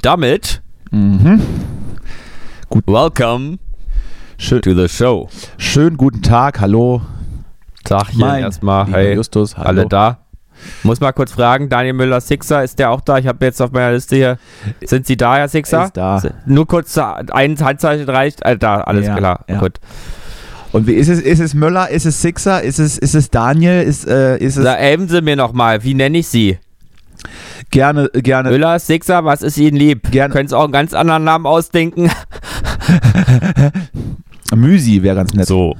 Und damit, Mhm. welcome Schön, to the show. schönen guten Tag, hallo. Tagchen Mein erstmal. Hey, Justus, hallo. alle da? Muss mal kurz fragen, Daniel Müller, Sixer, ist der auch da? Ich habe jetzt auf meiner Liste hier. Sind Sie da, Herr Sixer? Ist da. Nur kurz ein Handzeichen reicht. Äh, da, alles Ja, klar. ja. Gut. Und wie ist es? Ist es Müller? Ist es Sixer? Ist es, ist es Daniel? Ist, äh, ist es Da helfen Sie mir nochmal. Wie nenne ich Sie? Gerne, gerne, Müller, Sixer, was ist Ihnen lieb? Gerne. Können Sie auch einen ganz anderen Namen ausdenken? Müsi wäre ganz nett. So.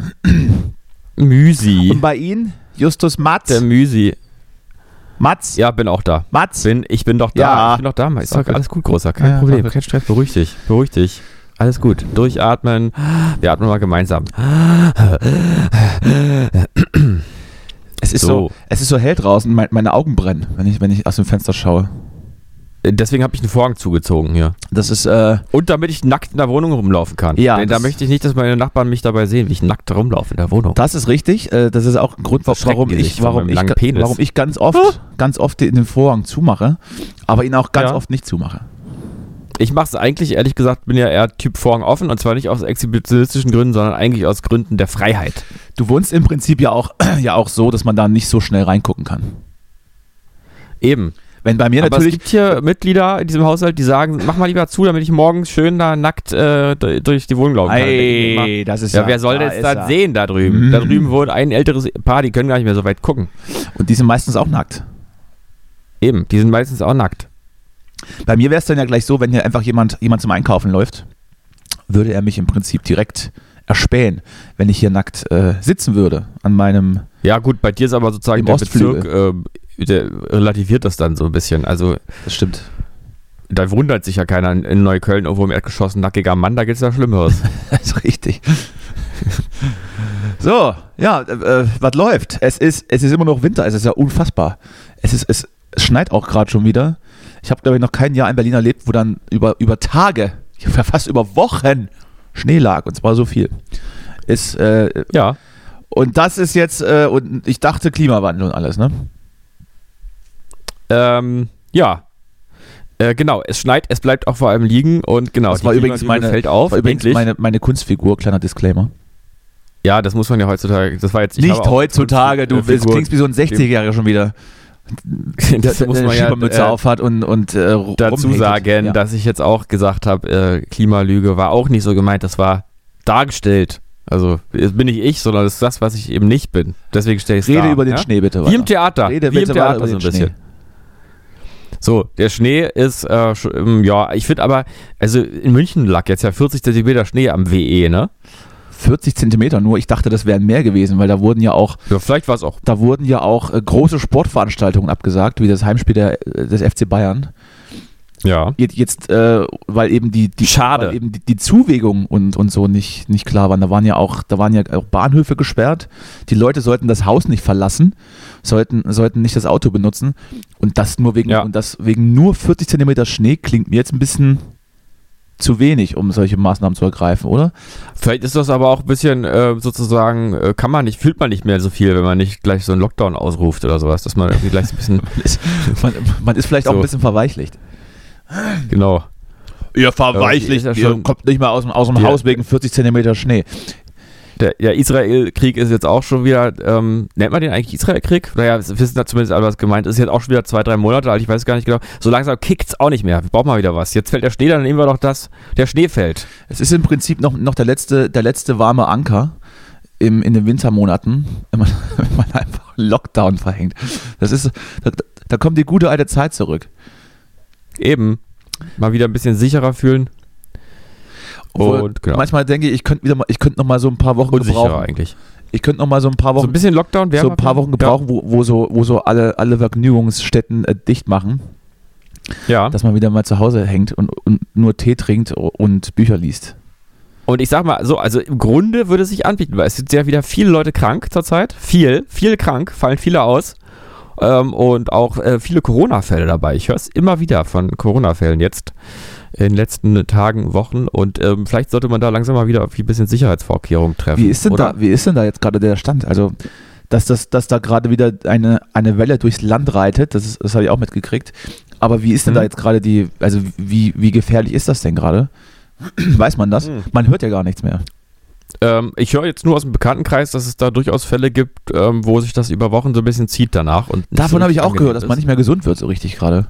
Müsi. Und bei Ihnen? Justus Matz? Der Müsi. Matz? Ja, bin auch da. Matz? Bin, ich bin doch da. Ja. Ich bin doch da. Ist doch alles gut, Großer. Kein Ja, Problem. Kein Stress. Beruhig dich. Beruhig dich. Alles gut. Durchatmen. Wir atmen mal gemeinsam. Es ist so. So. es ist so hell draußen, mein, meine Augen brennen, wenn ich, wenn ich aus dem Fenster schaue. Deswegen habe ich einen Vorhang zugezogen hier. Das ist, äh, Und damit ich nackt in der Wohnung rumlaufen kann. Ja, Denn da möchte ich nicht, dass meine Nachbarn mich dabei sehen, wie ich nackt rumlaufe in der Wohnung. das ist richtig. Äh, das ist auch ein Grund, warum ich, warum ich, warum ich ganz oft, ganz oft den Vorhang zumache, aber ihn auch ganz Ja. oft nicht zumache. Ich mache es eigentlich, ehrlich gesagt, bin ja eher Typ Vorhang offen. Und zwar nicht aus exhibitionistischen Gründen, sondern eigentlich aus Gründen der Freiheit. Du wohnst im Prinzip ja auch, ja auch so, dass man da nicht so schnell reingucken kann. Eben. Wenn bei mir Aber es gibt hier Mitglieder in diesem Haushalt, die sagen, mach mal lieber zu, damit ich morgens schön da nackt äh, durch die Wohnung laufen kann. Ey, das ist Ja, wer soll das ist dann sehen da drüben? Mhm. Da drüben wohnt ein älteres Paar, die können gar nicht mehr so weit gucken. Und die sind meistens auch nackt. Eben, die sind meistens auch nackt. Bei mir wäre es dann ja gleich so, wenn hier einfach jemand, jemand zum Einkaufen läuft, würde er mich im Prinzip direkt erspähen, wenn ich hier nackt äh, sitzen würde an meinem. Ja gut, bei dir ist aber sozusagen der Ostflügel. Bezirk, äh, der relativiert das dann so ein bisschen. Also Das stimmt. da wundert sich ja keiner in- Neukölln irgendwo im Erdgeschoss ein nackiger Mann, da geht's ja Schlimmeres. Das ist richtig. so, ja, äh, was läuft? Es ist, es ist immer noch Winter, es ist ja unfassbar. Es, ist, es, es schneit auch gerade schon wieder. Ich habe, glaube ich, noch kein Jahr in Berlin erlebt, wo dann über, über Tage, fast über Wochen Schnee lag und zwar so viel. Ist, äh, ja. und das ist jetzt, äh, und ich dachte Klimawandel und alles, ne? Ähm, ja. Äh, genau, es schneit, es bleibt auch vor allem liegen und genau, Das war übrigens meine- fällt auf. War übrigens meine, meine Kunstfigur, kleiner Disclaimer. ja, das muss man ja heutzutage, das war jetzt Nicht heutzutage, du du klingst wie so ein 60-Jähriger schon wieder. das muss man ja äh, aufhat und, und äh, dazu sagen, Ja. dass ich jetzt auch gesagt habe, äh, Klimalüge war auch nicht so gemeint, das war dargestellt. Also bin nicht ich, sondern das ist das, was ich eben nicht bin. Deswegen stelle ich es Rede dar, über den ja? Schnee bitte Wie im weiter. Theater. Rede Wie im weiter Theater über so ein den bisschen. Schnee. So, der Schnee ist, äh, ähm, ja, ich finde aber, also in München lag jetzt ja 40 Zentimeter Schnee am WE, ne? 40 Zentimeter nur. Ich dachte, das wären mehr gewesen, weil da wurden ja auch, Ja, vielleicht war es auch. da wurden ja auch äh, große Sportveranstaltungen abgesagt, wie das Heimspiel der, äh, des FC Bayern. Ja. Jetzt, jetzt äh, weil eben die, die Schade. eben die, die Zuwägung und, und so nicht, nicht klar waren. Da waren ja auch, da waren ja auch Bahnhöfe gesperrt. Die Leute sollten das Haus nicht verlassen, sollten, sollten nicht das Auto benutzen. Und das nur wegen, Ja. und das wegen nur 40 Zentimeter Schnee klingt mir jetzt ein bisschen zu wenig, um solche Maßnahmen zu ergreifen, oder? Vielleicht ist das aber auch ein bisschen äh, sozusagen, äh, kann man nicht, fühlt man nicht mehr so viel, wenn man nicht gleich so einen Lockdown ausruft oder sowas, dass man irgendwie gleich so ein bisschen, Man ist, man, man ist vielleicht auch So. ein bisschen verweichlicht. genau. Ihr verweichlicht, ihr ihr kommt nicht mal aus dem, aus dem Ja. Haus wegen 40 Zentimeter Schnee. Der ja, Israel-Krieg ist jetzt auch schon wieder, ähm, nennt man den eigentlich Israel-Krieg? Naja, wir wissen da zumindest alle, was gemeint ist. Jetzt auch schon wieder zwei, drei Monate alt, ich weiß gar nicht genau. So langsam kickt's auch nicht mehr. Wir brauchen mal wieder was. Jetzt fällt der Schnee, dann nehmen wir doch das, der Schnee fällt. Es ist im Prinzip noch, noch der, letzte, der letzte warme Anker im, in den Wintermonaten, wenn man, wenn man einfach Lockdown verhängt. Das ist, da, da kommt die gute alte Zeit zurück. Eben. Mal wieder ein bisschen sicherer fühlen. Obwohl, Und genau. Manchmal denke ich, ich könnte wieder mal, ich könnte noch mal so ein paar Wochen Unsicherer gebrauchen. eigentlich. Ich könnte noch mal so ein paar So Wochen, ein bisschen Lockdown wäre so ein paar Wochen gebrauchen, wo, wo so, wo so alle, alle Vergnügungsstätten äh, dicht machen, Ja. ja. dass man wieder mal zu Hause hängt und, und nur Tee trinkt und Bücher liest. Und ich sag mal so, also im Grunde würde es sich anbieten, weil es sind ja wieder viele Leute krank zurzeit. Viel, viel krank, fallen viele aus. Ähm, und auch äh, viele Corona-Fälle dabei. Ich höre es immer wieder von Corona-Fällen jetzt in den letzten Tagen, Wochen. Und ähm, vielleicht sollte man da langsam mal wieder ein bisschen Sicherheitsvorkehrungen treffen. Wie ist denn oder? da, wie ist denn da jetzt gerade der Stand? Also, dass, das, dass da gerade wieder eine, eine Welle durchs Land reitet, das, ist- das habe ich auch mitgekriegt. Aber wie ist denn Hm? da jetzt gerade die, also wie, wie gefährlich ist das denn gerade? Weiß man das? Hm. Man hört ja gar nichts mehr. Ähm, ich höre jetzt nur aus dem Bekanntenkreis, dass es da durchaus Fälle gibt, ähm, wo sich das über Wochen so ein bisschen zieht danach. Und Davon so habe ich auch gehört, dass angenehm man ist. nicht mehr gesund wird so richtig gerade.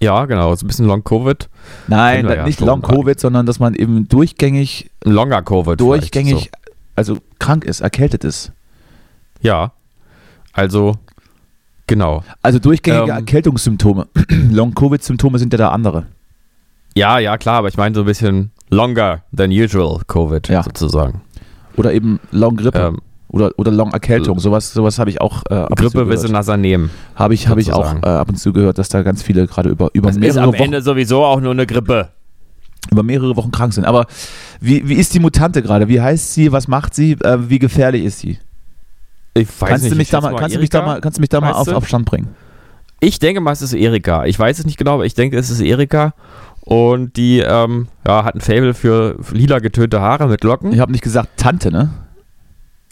Ja, genau, so ein bisschen Long-Covid. Nein, ja nicht schon Long Covid, sondern dass man eben durchgängig, longer Covid. durchgängig, vielleicht, also krank ist, erkältet ist. So. Ja. Also, genau. Also durchgängige Ähm. Erkältungssymptome. Long Covid Symptome sind ja da andere. Ja, ja, klar, aber ich meine so ein bisschen longer than usual Covid Ja. sozusagen. Oder eben Long Grippe Ähm, oder, oder Long Erkältung. Sowas, sowas habe ich auch äh, ab und zu Grippe du gehört. nasser nehmen. Habe ich, habe ich auch äh, ab und zu gehört, dass da ganz viele gerade über, über, Das ist mehrere am Wochen, Ende sowieso auch nur eine Grippe. über mehrere Wochen krank sind. Aber wie, wie ist die Mutante gerade? Wie heißt sie? Was macht sie? Äh, wie gefährlich ist sie? Ich weiß kannst, nicht, du mich ich da mal, kannst, du mich da mal, kannst du mich da mal auf, auf Stand bringen? Ich denke mal, es ist Erika. Ich weiß es nicht genau, aber ich denke, es ist Erika. Und die ähm, ja, hat ein Fable für lila getönte Haare mit Locken. Ich habe nicht gesagt Tante, ne?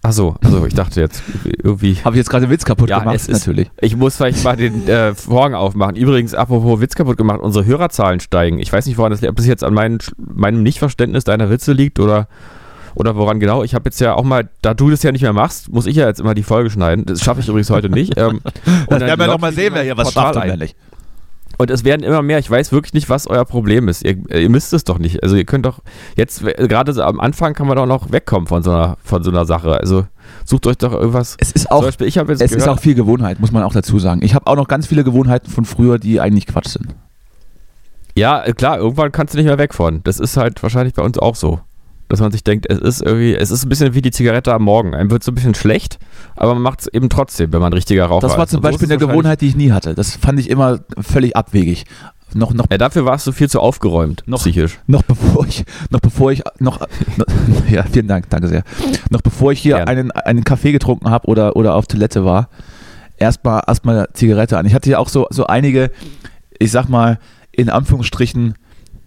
Achso, also ich dachte jetzt irgendwie. Habe ich jetzt gerade den Witz kaputt Ja, gemacht? es ist- Natürlich. Ich muss vielleicht mal den äh, Vorhang aufmachen. Übrigens, apropos Witz kaputt gemacht, unsere Hörerzahlen steigen. Ich weiß nicht, woran das liegt, ob das jetzt an meinen, meinem Nichtverständnis deiner Witze liegt oder, oder woran genau. Ich habe jetzt ja auch mal, da du das ja nicht mehr machst, muss ich ja jetzt immer die Folge schneiden. Das schaffe ich übrigens heute nicht. Ähm, Das werden wir noch mal sehen, wer hier was Portal schafft und wer nicht. Und es werden immer mehr. Ich weiß wirklich nicht, was euer Problem ist. Ihr, ihr müsst es doch nicht. Also ihr könnt doch jetzt äh, gerade so am Anfang kann man doch noch wegkommen von so einer von so einer Sache. Also sucht euch doch irgendwas. Es ist Zum auch, Beispiel, ich jetzt es ist gehört, auch viel Gewohnheit, muss man auch dazu sagen. Ich habe auch noch ganz viele Gewohnheiten von früher, die eigentlich Quatsch sind. ja äh, klar, irgendwann kannst du nicht mehr weg von. Das ist halt wahrscheinlich bei uns auch so, dass man sich denkt, es ist irgendwie, es ist ein bisschen wie die Zigarette am Morgen. Einem wird so ein bisschen schlecht, aber man macht es eben trotzdem, wenn man richtiger Raucher Das war ist. zum so Beispiel ist eine Gewohnheit, die ich nie hatte. Das fand ich immer völlig abwegig. Noch, noch, Ja, dafür warst du viel zu aufgeräumt, Noch- psychisch. noch bevor ich, noch bevor ich, noch, noch ja, vielen Dank, danke sehr. Noch bevor ich hier einen, einen Kaffee getrunken habe oder, oder auf Toilette war, erstmal erstmal Zigarette an. Ich hatte ja auch so, so einige, ich sag mal, in Anführungsstrichen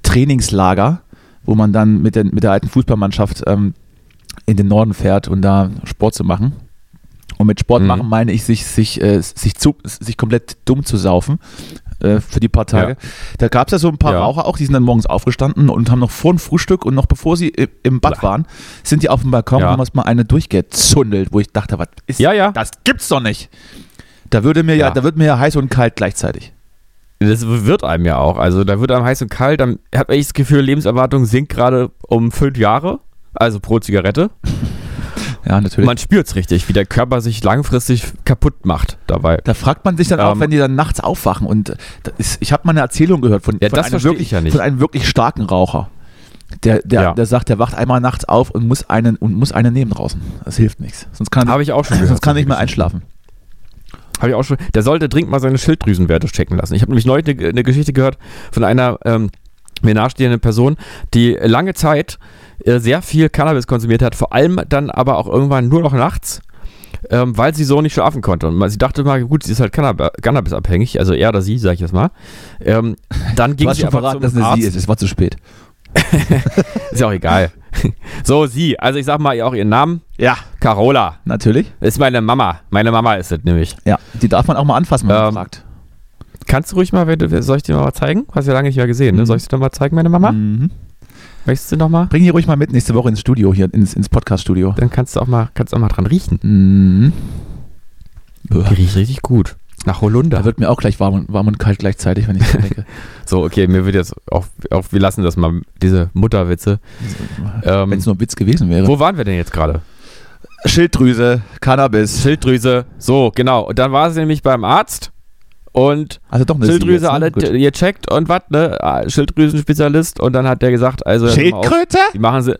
Trainingslager, wo man dann mit, den, mit der alten Fußballmannschaft ähm, in den Norden fährt und da Sport zu machen. Und mit Sport Mhm. machen meine ich, sich, sich, äh, sich, zu, sich komplett dumm zu saufen äh, für die paar Tage. Da gab es ja so ein paar Ja. Raucher auch, die sind dann morgens aufgestanden und haben noch vor dem Frühstück und noch bevor sie im Bad waren, sind die auf dem Balkon Ja. und haben erst mal eine durchgezundelt, wo ich dachte, was ist Ja, ja. das? gibt's doch nicht. Da würde mir ja, Ja. da wird mir ja heiß und kalt gleichzeitig. Das wird einem ja auch. Also da wird einem heiß und kalt. Dann habe ich das Gefühl, Lebenserwartung sinkt gerade um fünf Jahre. Also pro Zigarette. Ja, natürlich. Man spürt es richtig, wie der Körper sich langfristig kaputt macht dabei. da fragt man sich dann auch, Ähm, wenn die dann nachts aufwachen. Und ist, ich habe mal eine Erzählung gehört von, Ja, von, einem wirklich, ich ja von einem wirklich starken Raucher. Der, der, Ja. der sagt, der wacht einmal nachts auf und muss einen und muss einen nehmen draußen. Das hilft nichts. Sonst kann, Habe ich auch schon gehört. sonst kann nicht mehr einschlafen. Habe ich auch schon. Der sollte dringend mal seine Schilddrüsenwerte checken lassen. Ich habe nämlich neulich eine, eine Geschichte gehört von einer ähm, mir nahestehenden Person, die lange Zeit äh, sehr viel Cannabis konsumiert hat, vor allem dann aber auch irgendwann nur noch nachts, ähm, weil sie so nicht schlafen konnte. Und sie dachte mal, gut, sie ist halt Cannab Cannabis-abhängig, also er oder sie, sage ich jetzt mal. Ähm, dann Du ging hast sie schon verraten, dass es sie ist. Es war zu spät. Ist ja auch egal. so, sie. Also ich sag mal auch ihren Namen. Ja, Carola. natürlich. Ist meine Mama. Meine Mama ist es nämlich. Ja, die darf man auch mal anfassen, wenn man Ähm, fragt. Kannst du ruhig mal, soll ich dir mal zeigen? Hast du ja lange nicht mehr gesehen, ne? Mhm. Soll ich dir mal zeigen, meine Mama? Mhm. Möchtest du noch mal? Bring die ruhig mal mit nächste Woche ins Studio, hier ins, ins Podcast-Studio. Dann kannst du auch mal, kannst du auch mal dran riechen. Mhm. Die riecht richtig gut. Nach Holunder. Da wird mir auch gleich warm und, warm und kalt gleichzeitig, wenn ich dran denke. so, okay, mir wird jetzt auch, auch, wir lassen das mal, diese Mutterwitze. Ähm, wenn es nur ein Witz gewesen wäre. wo waren wir denn jetzt gerade? Schilddrüse, Cannabis. Schilddrüse. So, genau. Und dann war sie nämlich beim Arzt und Also doch Schilddrüse jetzt, ne? alle gecheckt und was, ne? Ah, Schilddrüsenspezialist und dann hat der gesagt, also mal auf, Schildkröte? wie machen sie,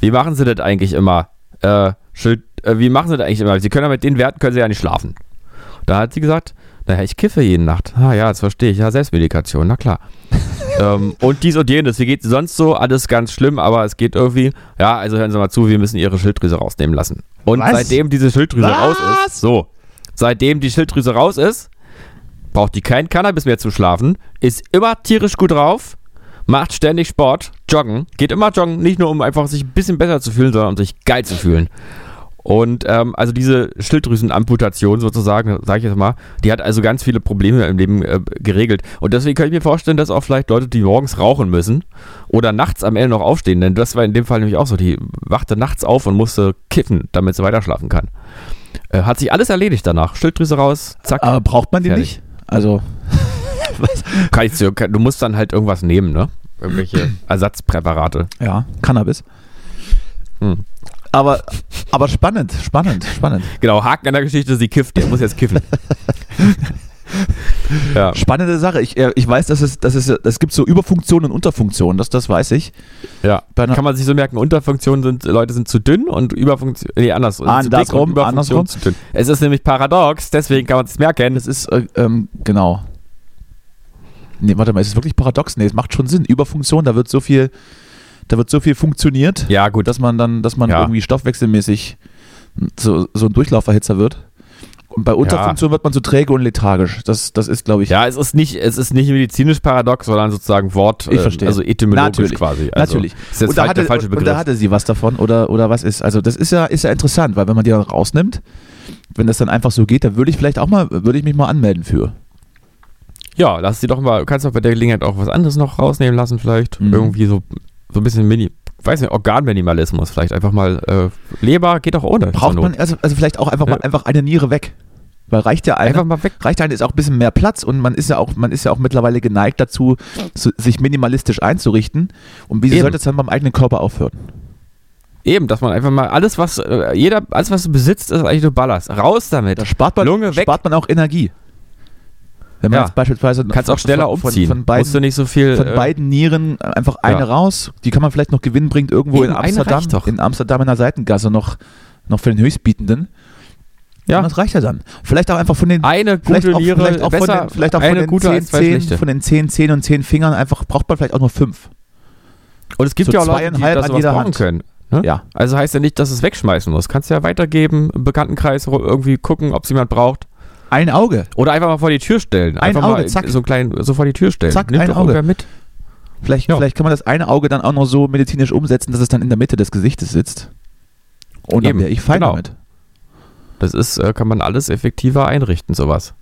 wie machen sie das eigentlich immer? Äh, Schild, äh, wie machen sie das eigentlich immer? Sie können ja mit den Werten können sie ja nicht schlafen. Da hat sie gesagt, naja, ich kiffe jeden Nacht. Ah ja, das verstehe ich. Ja, Selbstmedikation, na klar. ähm, und dies und jenes. Wie geht es sonst so? Alles ganz schlimm, aber es geht irgendwie. Ja, also hören Sie mal zu, wir müssen Ihre Schilddrüse rausnehmen lassen. Und Was? seitdem diese Schilddrüse Was? raus ist, so, seitdem die Schilddrüse raus ist, braucht die kein Cannabis mehr zu schlafen, ist immer tierisch gut drauf, macht ständig Sport, joggen, geht immer joggen, nicht nur um einfach sich ein bisschen besser zu fühlen, sondern um sich geil zu fühlen. Und ähm, also diese Schilddrüsenamputation sozusagen, sage ich jetzt mal, die hat also ganz viele Probleme im Leben äh, geregelt. Und deswegen kann ich mir vorstellen, dass auch vielleicht Leute, die morgens rauchen müssen oder nachts am Ende noch aufstehen, denn das war in dem Fall nämlich auch so, die wachte nachts auf und musste kiffen, damit sie weiter schlafen kann. Äh, hat sich alles erledigt danach. Schilddrüse raus, zack. Aber braucht man die fertig. nicht? Also, Kann ich, du musst dann halt irgendwas nehmen, ne? Irgendwelche Ersatzpräparate. ja, Cannabis. Hm. Aber, aber spannend, spannend, spannend. Genau, Haken an der Geschichte, sie kifft, der muss jetzt kiffen. ja. Spannende Sache. Ich, äh, ich weiß, dass es, dass es, es gibt so Überfunktionen und Unterfunktionen, das, das weiß ich. Ja, kann man sich so merken, Unterfunktionen sind, Leute sind zu dünn und Überfunktion, nee, anders. Andersrum, und andersrum. zu dünn. Es ist nämlich paradox, deswegen kann man es merken. Das ist, äh, ähm, genau. Nee, warte mal, ist es wirklich paradox? Nee, es macht schon Sinn. Überfunktion, da wird so viel, da wird so viel funktioniert, Ja, gut, dass man dann, dass man Ja. irgendwie stoffwechselmäßig so, so ein Durchlauferhitzer wird. Und bei Unterfunktion wird man so träge und lethargisch. Das, das ist, glaube ich, ja, es ist nicht, es ist nicht medizinisch paradox, sondern sozusagen Wort, Ich äh, verstehe. also etymologisch Natürlich. quasi. Also, natürlich. Ist jetzt und, da falsch, hatte, der falsche und, und Begriff. da hatte sie was davon oder, oder was ist. Also das ist ja, ist ja interessant, weil wenn man die dann rausnimmt, wenn das dann einfach so geht, dann würde ich vielleicht auch mal, würde ich mich mal anmelden für. ja, lass sie doch mal, kannst doch bei der Gelegenheit auch was anderes noch rausnehmen lassen, vielleicht. Mhm. Irgendwie so, so ein bisschen Mini, weiß nicht, Organminimalismus, vielleicht einfach mal, äh, Leber geht auch ohne. Braucht man also, also vielleicht auch einfach mal einfach eine Niere weg. Weil reicht ja eine, einfach mal weg. reicht eine ist auch ein bisschen mehr Platz und man ist ja auch, man ist ja auch mittlerweile geneigt dazu, so, sich minimalistisch einzurichten. Und wieso sollte es dann beim eigenen Körper aufhören? Eben, dass man einfach mal alles, was, äh, jeder, alles, was du besitzt, ist eigentlich nur Ballast. Raus damit. Da spart man, Lunge weg. spart man auch Energie. Wenn man Ja. jetzt beispielsweise Kannst auch schneller von, umziehen. Von, von Musst beiden, du nicht so viel. von äh, beiden Nieren einfach eine ja. raus. Die kann man vielleicht noch gewinnbringend irgendwo Eben, in Amsterdam, doch. in Amsterdam in der Seitengasse noch, noch für den Höchstbietenden. Ja. Und das reicht ja dann. Vielleicht auch einfach von den eine vielleicht gute auch, Niere, vielleicht auch besser, von den, vielleicht auch von den gute zehn als zwei Zehen, schlechte. von den zehn Zehen und zehn Fingern einfach braucht man vielleicht auch nur fünf. Und es gibt so ja auch Leute, die das an jeder Hand. können. Ne? Ja. Also heißt ja nicht, dass es wegschmeißen muss. Kannst ja weitergeben, im Bekanntenkreis irgendwie gucken, ob es jemand braucht. Ein Auge. Oder einfach mal vor die Tür stellen. Ein Einfach Auge, mal zack. so klein so vor die Tür stellen. Zack, Nimmt ein Auge. mit. Vielleicht, Ja. vielleicht kann man das eine Auge dann auch noch so medizinisch umsetzen, dass es dann in der Mitte des Gesichtes sitzt. Und dann Eben, wäre ich fein genau. damit. Das ist, äh, kann man alles effektiver einrichten, sowas.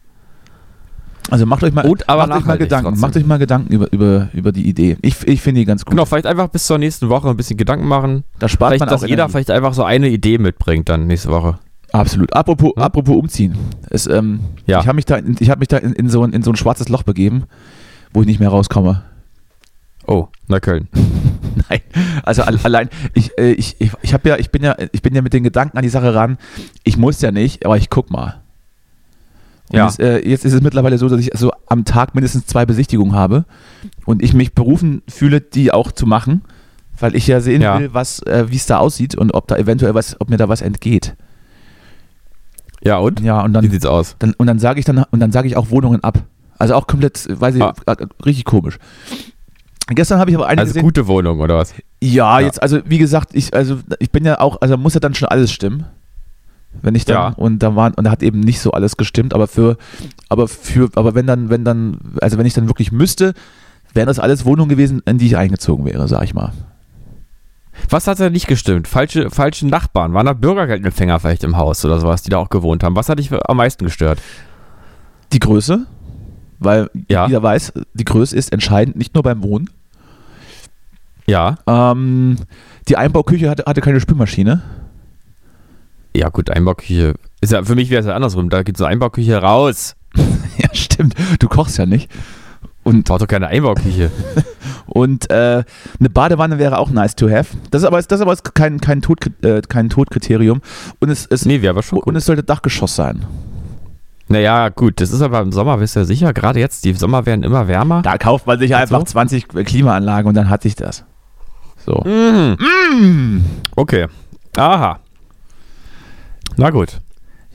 Also macht euch mal, Und aber macht euch mal Gedanken, trotzdem. macht euch mal Gedanken über, über, über die Idee. Ich, ich finde die ganz gut. Genau, vielleicht einfach bis zur nächsten Woche ein bisschen Gedanken machen. Da spart Vielleicht, man dass auch jeder Energie. vielleicht einfach so eine Idee mitbringt dann nächste Woche. Absolut. Apropos, Hm? apropos umziehen. Es, ähm, Ja. Ich habe mich da, in, ich hab mich da in, in, so ein, in so ein schwarzes Loch begeben, wo ich nicht mehr rauskomme. Oh, Neukölln. Nein, also al- allein ich äh, ich ich, ich habe ja ich bin ja ich bin ja mit den Gedanken an die Sache ran. Ich muss ja nicht, aber ich guck mal. Und Ja. es, äh, jetzt ist es mittlerweile so, dass ich so am Tag mindestens zwei Besichtigungen habe und ich mich berufen fühle, die auch zu machen, weil ich ja sehen Ja. will, was äh, wie es da aussieht und ob da eventuell was, ob mir da was entgeht. Ja, und? Ja und Wie dann, sieht's aus? dann und dann sage ich dann und dann sage ich auch Wohnungen ab. Also auch komplett, weiß ich, Ah. äh, richtig komisch. Gestern habe ich aber eine Also gesehen. gute Wohnung, oder was? Ja, Ja. jetzt, also wie gesagt, ich, also ich bin ja auch, also muss ja dann schon alles stimmen. Wenn ich dann, Ja. und da waren, und da hat eben nicht so alles gestimmt, aber für, aber für, aber wenn dann, wenn dann, also wenn ich dann wirklich müsste, wären das alles Wohnungen gewesen, in die ich eingezogen wäre, sag ich mal. Was hat da nicht gestimmt? Falsche, falsche Nachbarn? Waren da Bürgergeldempfänger vielleicht im Haus oder sowas, die da auch gewohnt haben? Was hat dich am meisten gestört? Die Größe, weil Ja. jeder weiß, die Größe ist entscheidend, nicht nur beim Wohnen. Ja. Ähm, die Einbauküche hatte, hatte keine Spülmaschine. Ja, gut, Einbauküche. Ist ja, für mich wäre es ja andersrum. Da geht so Einbauküche raus. ja, stimmt. Du kochst ja nicht. Und Braucht doch keine Einbauküche. Und äh, eine Badewanne wäre auch nice to have. Das ist aber, das ist aber kein, kein, Tod, äh, kein Todkriterium. Und es, es, Nee, wäre aber schon und gut. es sollte Dachgeschoss sein. Naja, gut, das ist aber im Sommer, bist du ja sicher, gerade jetzt, die Sommer werden immer wärmer. Da kauft man sich einfach so? 20 Klimaanlagen und dann hat sich das. So. Mhm. Okay. Aha. Na gut.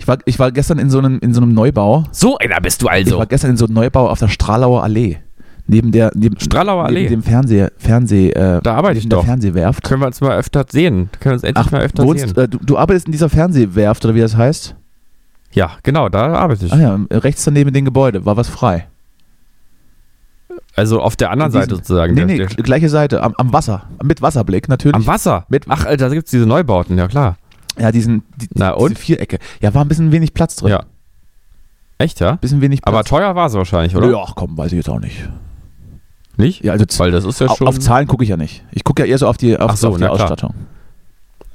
Ich war, ich war gestern in so einem, in so einem Neubau. So einer bist du Ich also. war gestern in so einem Neubau auf der Stralauer Allee. Neben der neben, Stralauer Allee. Neben dem Fernseh, Fernseh, äh, Da arbeite ich doch. Fernsehwerft. Können wir uns mal öfter sehen. Können wir uns endlich Ach, mal öfter wohnst, sehen. äh, du, du arbeitest in dieser Fernsehwerft oder wie das heißt? Ja, genau, da arbeite ich. Ah ja, rechts daneben dem Gebäude war was frei. Also auf der anderen In Seite diesem- sozusagen. Nee, der, nee, der, gleiche Seite, am, am Wasser, mit Wasserblick natürlich. am Wasser. Mit- Ach, Alter, da gibt es diese Neubauten, ja klar. Ja, diesen, die, Na und? diese Vierecke. Ja, war ein bisschen wenig Platz drin. Ja. Echt, ja? Bisschen wenig Platz. Aber teuer war es wahrscheinlich, oder? Ja, komm, weiß ich jetzt auch nicht. Nicht? Ja, also Weil das ist ja auf, schon. auf Zahlen gucke ich ja nicht. Ich gucke ja eher so auf die, auf, so, auf die klar. Ausstattung.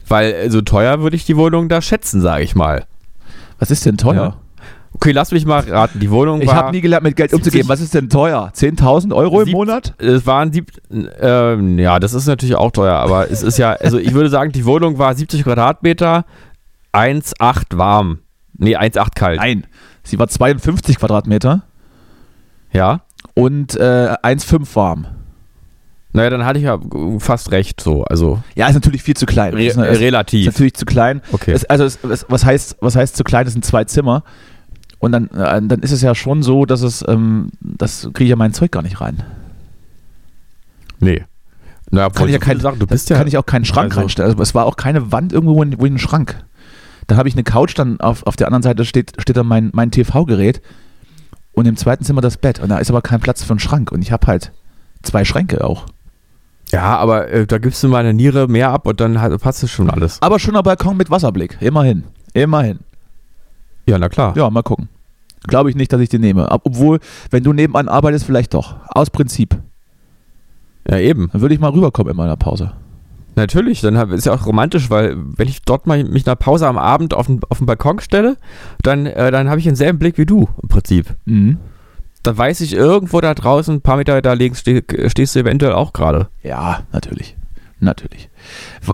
weil so teuer würde ich die Wohnung da schätzen, sage ich mal. Was ist denn teuer? Okay, lass mich mal raten. Die Wohnung Ich war. habe nie gelernt, mit Geld 70 umzugehen. Was ist denn teuer? 10.000 Euro im Sieb- Monat? Es waren sieb, ähm, ja, das ist natürlich auch teuer, aber es ist ja, also ich würde sagen, die Wohnung war 70 Quadratmeter, 1,8 warm. Nee, 1,8 kalt. Nein. Sie war 52 Quadratmeter Ja. und äh, 1,5 warm. Naja, dann hatte ich ja fast recht so. Also Ja, ist natürlich viel zu klein. re ist, ist relativ. natürlich zu klein. Okay. Es, also es, was, heißt, was heißt zu klein? Es sind zwei Zimmer. Und dann, äh, dann ist es ja schon so, dass es, ähm, das kriege ich ja mein Zeug gar nicht rein. nee. Naja, Kann ich ja kein, sagen, du da bist ja. kann ich auch keinen Schrank also- reinstellen. Also es war auch keine Wand irgendwo, wo ein, wo ein Schrank. Dann habe ich eine Couch, dann auf, auf der anderen Seite steht, steht dann mein, mein TV-Gerät und im zweiten Zimmer das Bett. Und da ist aber kein Platz für einen Schrank. Und ich habe halt zwei Schränke auch. ja, aber äh, da gibst du mal eine Niere mehr ab und dann halt, passt es schon alles. Aber schöner Balkon mit Wasserblick. Immerhin. Immerhin. Ja, na klar. Ja, mal gucken. Glaube ich nicht, dass ich den nehme. Ob- Obwohl, wenn du nebenan arbeitest, vielleicht doch. Aus Prinzip. Ja, eben. Dann würde ich mal rüberkommen in meiner Pause. Natürlich, dann ist ja auch romantisch, weil wenn ich dort mal mich nach Pause am Abend auf den, auf den Balkon stelle, dann, äh, dann habe ich denselben Blick wie du im Prinzip. Mhm. Dann weiß ich, irgendwo da draußen, ein paar Meter da links, ste stehst du eventuell auch gerade. Ja, natürlich. Natürlich.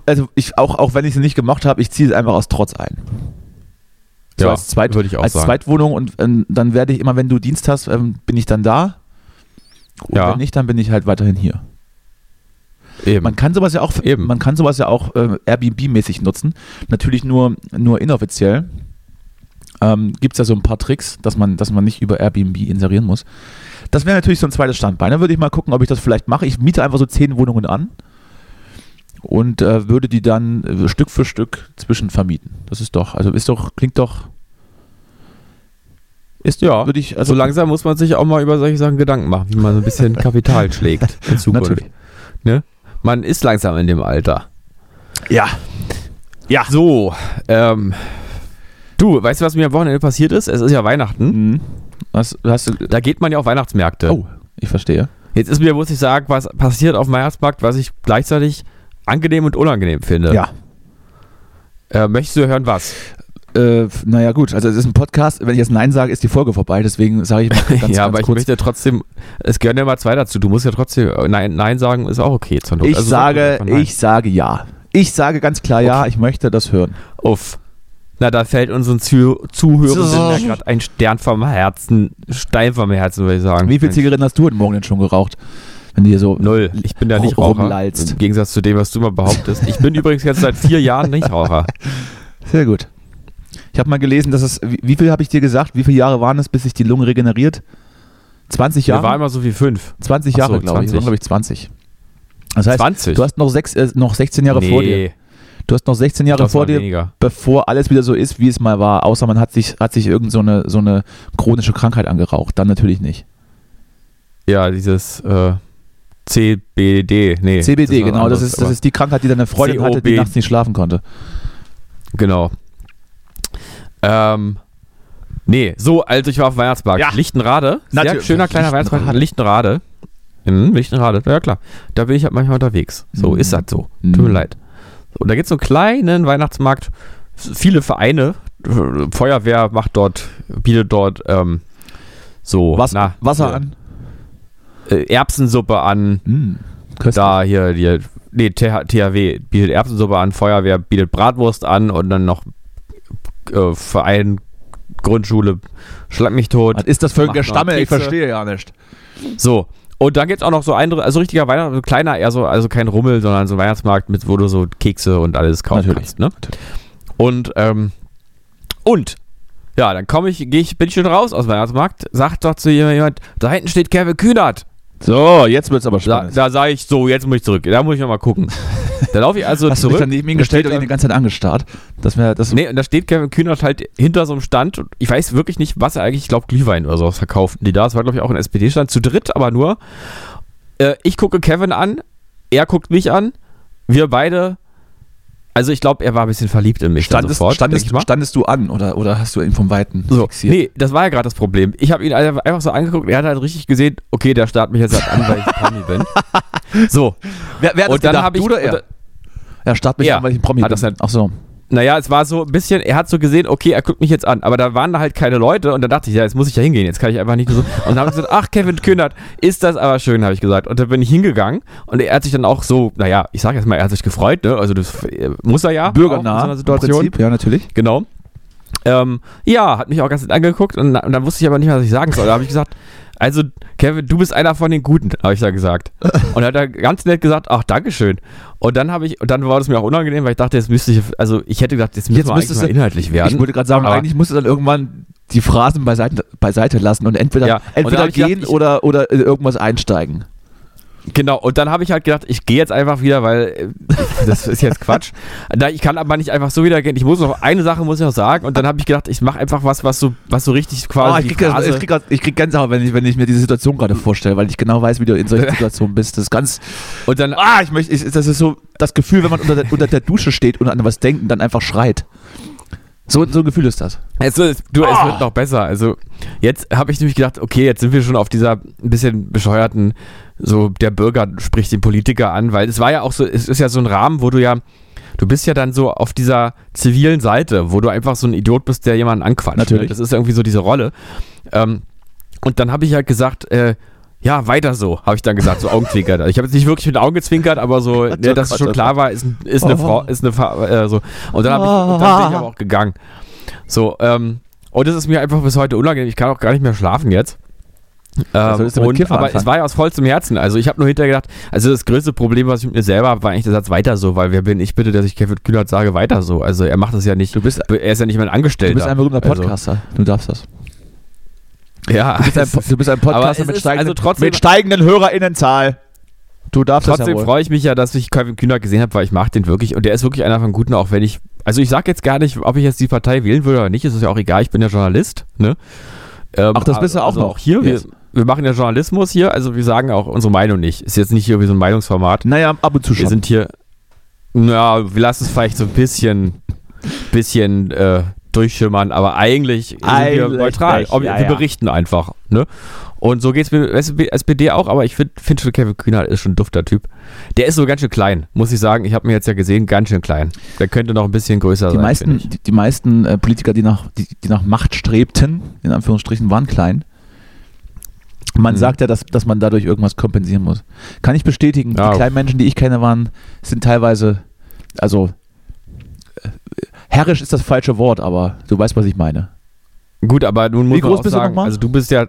Also ich, auch, auch wenn ich sie nicht gemacht habe, ich ziehe es einfach aus Trotz ein. So als, Zweit, würde ich auch als sagen. Zweitwohnung und ähm, dann werde ich immer, wenn du Dienst hast, ähm, bin ich dann da. Und Ja. wenn nicht, dann bin ich halt weiterhin hier. Eben. Man kann sowas ja auch, Eben. man kann sowas ja auch äh, Airbnb-mäßig nutzen. Natürlich nur, nur inoffiziell. Ähm, Gibt es ja so ein paar Tricks, dass man, dass man nicht über Airbnb inserieren muss. Das wäre natürlich so ein zweites Standbein. Dann würde ich mal gucken, ob ich das vielleicht mache. Ich miete einfach so zehn Wohnungen an und äh, würde die dann äh, Stück für Stück zwischen vermieten. Das ist doch, also ist doch, klingt doch. Ist Ja, würde ich, also so langsam muss man sich auch mal über solche Sachen Gedanken machen, wie man so ein bisschen Kapital schlägt in Zukunft. Natürlich. Ne? Man ist langsam in dem Alter. Ja. Ja. So, ähm, du, weißt du, was mir am Wochenende passiert ist? Es ist ja Weihnachten. Mhm. Was hast du? Da geht man ja auf Weihnachtsmärkte. Oh, ich verstehe. Jetzt ist mir, muss ich sagen, was passiert auf dem Weihnachtsmarkt, was ich gleichzeitig angenehm und unangenehm finde. Ja. Äh, möchtest du hören, was? Äh, naja, gut, also es ist ein Podcast. Wenn ich jetzt Nein sage, ist die Folge vorbei. Deswegen sage ich mal ganz, ja, ganz aber ich kurz. möchte trotzdem, es gehören ja mal zwei dazu. Du musst ja trotzdem, äh, Nein, Nein sagen ist auch okay. zur Not. Ich Also so sage, Nein. ich sage ja. Ich sage ganz klar ja, ich möchte das hören. Uff. Na, da fällt unseren Zu Zuhörenden So. ja gerade ein Stern vom Herzen, Stein vom Herzen, würde ich sagen. Wie viele. Zigaretten hast du heute Morgen denn schon geraucht? Wenn du hier so. Null. Ich bin ja nicht Raucher. Im Gegensatz zu dem, was du mal behauptest. Ich bin übrigens jetzt seit vier Jahren nicht Raucher. Sehr gut. Ich habe mal gelesen, dass es. Wie, wie viel habe ich dir gesagt? Wie viele Jahre waren es, bis sich die Lunge regeneriert? 20 Ja. Jahre? war immer so wie fünf. 20 Ach Jahre, so, glaube ich. 20. Waren, glaube ich, 20. Das heißt, 20? du hast noch, sechs, äh, noch 16 Jahre vor dir. Du hast noch 16 Jahre vor dir, weniger. bevor alles wieder so ist, wie es mal war. Außer man hat sich, hat sich irgend so eine, so eine chronische Krankheit angeraucht. Dann natürlich nicht. Ja, dieses äh, CBD. Nee. das CBD, was genau. Das anderes, ist, das ist die Krankheit, die deine Freundin COB. hatte, die nachts nicht schlafen konnte. Genau. Ähm. Nee, so, also ich war auf dem Weihnachtsmarkt. Ja. Lichtenrade. Sehr Natürlich. schöner kleiner Weihnachtsmarkt. in Lichtenrade. Mhm, Lichtenrade, ja klar. Da bin ich halt manchmal unterwegs. So Mhm. ist das so. Mhm. Tut mir leid. So, und da gibt es so einen kleinen Weihnachtsmarkt. Viele Vereine. äh, Feuerwehr macht dort, bietet dort ähm, so Was, na, Wasser hier, an. Äh, Erbsensuppe an. Mm. Da hier, die, nee, TH, THW bietet Erbsensuppe an, Feuerwehr bietet Bratwurst an und dann noch äh, Verein, Grundschule, schlag mich tot. Was ist das für ein Gestammel? Ich verstehe ja nicht. So. Und dann gibt es auch noch so ein, also richtiger Weihnachts, also kleiner, eher so, also kein Rummel, sondern so ein Weihnachtsmarkt, mit, wo du so Kekse und alles kaufen Natürlich. kannst. Ne? Und, ähm, und, ja, dann komme ich, gehe ich, bin ich schon raus aus dem Weihnachtsmarkt, sagt doch zu jemand, da hinten steht Kevin Kühnert. So, jetzt wird es aber Da, spannend. da sage ich so, jetzt muss ich zurück. Da muss ich noch mal gucken. Da laufe ich also Hast du zurück. dich dann neben ihn Da gestellt steht und ihn die ganze Zeit angestarrt? Das wäre das. Nee, und da steht Kevin Kühnert halt hinter so einem Stand. Ich weiß wirklich nicht, was er eigentlich, ich glaube, Glühwein oder sowas verkauften die da. Das war, glaube ich, auch ein SPD-Stand. Zu dritt aber nur. Äh, ich gucke Kevin an, er guckt mich an. Wir beide Also ich glaube, er war ein bisschen verliebt in mich Standest, sofort. standest, standest du an oder, oder hast du ihn vom Weiten So, fixiert? nee, das war ja gerade das Problem. Ich habe ihn einfach so angeguckt, er hat halt richtig gesehen, okay, der starrt mich jetzt halt an, weil ich Promi bin. So, Wer, wer hat und das dann habe ich, du oder er? Er starrt mich Er an, weil ich ein Promi bin. nicht- Ach so. Naja, es war so ein bisschen, er hat so gesehen, okay, er guckt mich jetzt an, aber da waren da halt keine Leute und dann dachte ich, ja, jetzt muss ich ja hingehen, jetzt kann ich einfach nicht nur so. Und dann habe ich gesagt, ach, Kevin Kühnert, ist das aber schön, habe ich gesagt. Und dann bin ich hingegangen und er hat sich dann auch so, naja, ich sage jetzt mal, er hat sich gefreut, ne? Also das äh, muss er ja. auch Bürgernah in so einer Situation. Prinzip, ja, natürlich. Genau. Ähm, ja, hat mich auch ganz nett angeguckt und, und dann wusste ich aber nicht mehr, was ich sagen soll. Da habe ich gesagt, also Kevin, du bist einer von den Guten, habe ich da gesagt. Und dann hat er ganz nett gesagt, ach, Dankeschön. Und dann habe ich, und dann war das mir auch unangenehm, weil ich dachte, jetzt müsste ich, also ich hätte gedacht, jetzt Jetzt wir eigentlich mal inhaltlich werden. Ich wollte gerade sagen, eigentlich musst du dann irgendwann die Phrasen beiseite, beiseite lassen und entweder, Ja, und entweder hab ich gedacht, gehen ich- oder, oder in irgendwas einsteigen. Genau, und dann habe ich halt gedacht, ich gehe jetzt einfach wieder, weil äh, das ist jetzt Quatsch. Ich kann aber nicht einfach so wieder gehen. Ich muss noch eine Sache muss ich noch sagen und dann habe ich gedacht, ich mache einfach was, was so, was so richtig quasi Oh, ich krieg, ich, krieg, ich krieg Gänsehaut, wenn ich, wenn ich mir diese Situation gerade vorstelle, weil ich genau weiß, wie du in solchen Situationen bist. Das ist ganz. und dann Ah, ich möchte. Ich, das ist so das Gefühl, wenn man unter der, unter der Dusche steht und an was denkt und dann einfach schreit. So, so ein Gefühl ist das. Es, du, es wird noch besser. Also jetzt habe ich nämlich gedacht, okay, jetzt sind wir schon auf dieser ein bisschen bescheuerten, so der Bürger spricht den Politiker an, weil es war ja auch so, es ist ja so ein Rahmen, wo du ja, du bist ja dann so auf dieser zivilen Seite, wo du einfach so ein Idiot bist, der jemanden anquatscht. Natürlich. Ne? Das ist irgendwie so diese Rolle. Ähm, und dann habe ich halt gesagt, äh, ja, weiter so, habe ich dann gesagt, so Augenzwinkert. Ich habe jetzt nicht wirklich mit den Augen gezwinkert, aber so, ne, dass es schon klar war, ist, ist eine Oh. Frau, ist eine Fa- äh, so. Und dann, ich, und dann bin ich aber auch gegangen. So, ähm, und es ist mir einfach bis heute unangenehm. Ich kann auch gar nicht mehr schlafen jetzt. Ähm, und, aber anfangen. es war ja aus vollstem Herzen. Also ich habe nur hinterher gedacht, also das größte Problem, was ich mit mir selber habe, war eigentlich der Satz weiter so, weil wer bin ich bitte, dass ich Kevin Kühnert sage, weiter so. Also er macht das ja nicht, Du bist, er ist ja nicht mein Angestellter. du bist ein berühmter Also, Podcaster. Du darfst das. Ja, Du bist ein, du bist ein Podcaster mit, steigenden, also trotzdem- mit steigenden HörerInnenzahl. Du darfst Trotzdem ja freue ich mich ja, dass ich Kevin Kühnert gesehen habe, weil ich mag den wirklich und der ist wirklich einer von guten, auch wenn ich, also ich sage jetzt gar nicht, ob ich jetzt die Partei wählen würde oder nicht, ist es ja auch egal, ich bin ja Journalist, ne? Ähm, Ach, das bist du auch also noch. auch hier, wir, wir machen ja Journalismus hier, also wir sagen auch unsere Meinung nicht. Ist jetzt nicht hier wie so ein Meinungsformat. Naja, ab und zu Wir schon. sind hier, na, wir lassen es vielleicht so ein bisschen, bisschen äh, durchschimmern, aber eigentlich, sind wir Eigentlich neutral. nicht, Ob- ja, wir ja. berichten einfach, ne? Und so geht es mit SPD auch, aber ich finde find schon, Kevin Kühnert ist schon ein dufter Typ. Der ist so ganz schön klein, muss ich sagen. Ich habe mir jetzt ja gesehen, ganz schön klein. Der könnte noch ein bisschen größer die sein. meisten, die, die meisten äh, Politiker, die nach, die, die nach Macht strebten, in Anführungsstrichen, waren klein. Man Mhm. sagt ja, dass, dass man dadurch irgendwas kompensieren muss. Kann ich bestätigen, Ja. die kleinen Menschen, die ich kenne, waren, sind teilweise, also äh, herrisch ist das falsche Wort, aber du weißt, was ich meine. Gut, aber nun muss Wie man groß auch bist du sagen, nochmal? also du bist ja,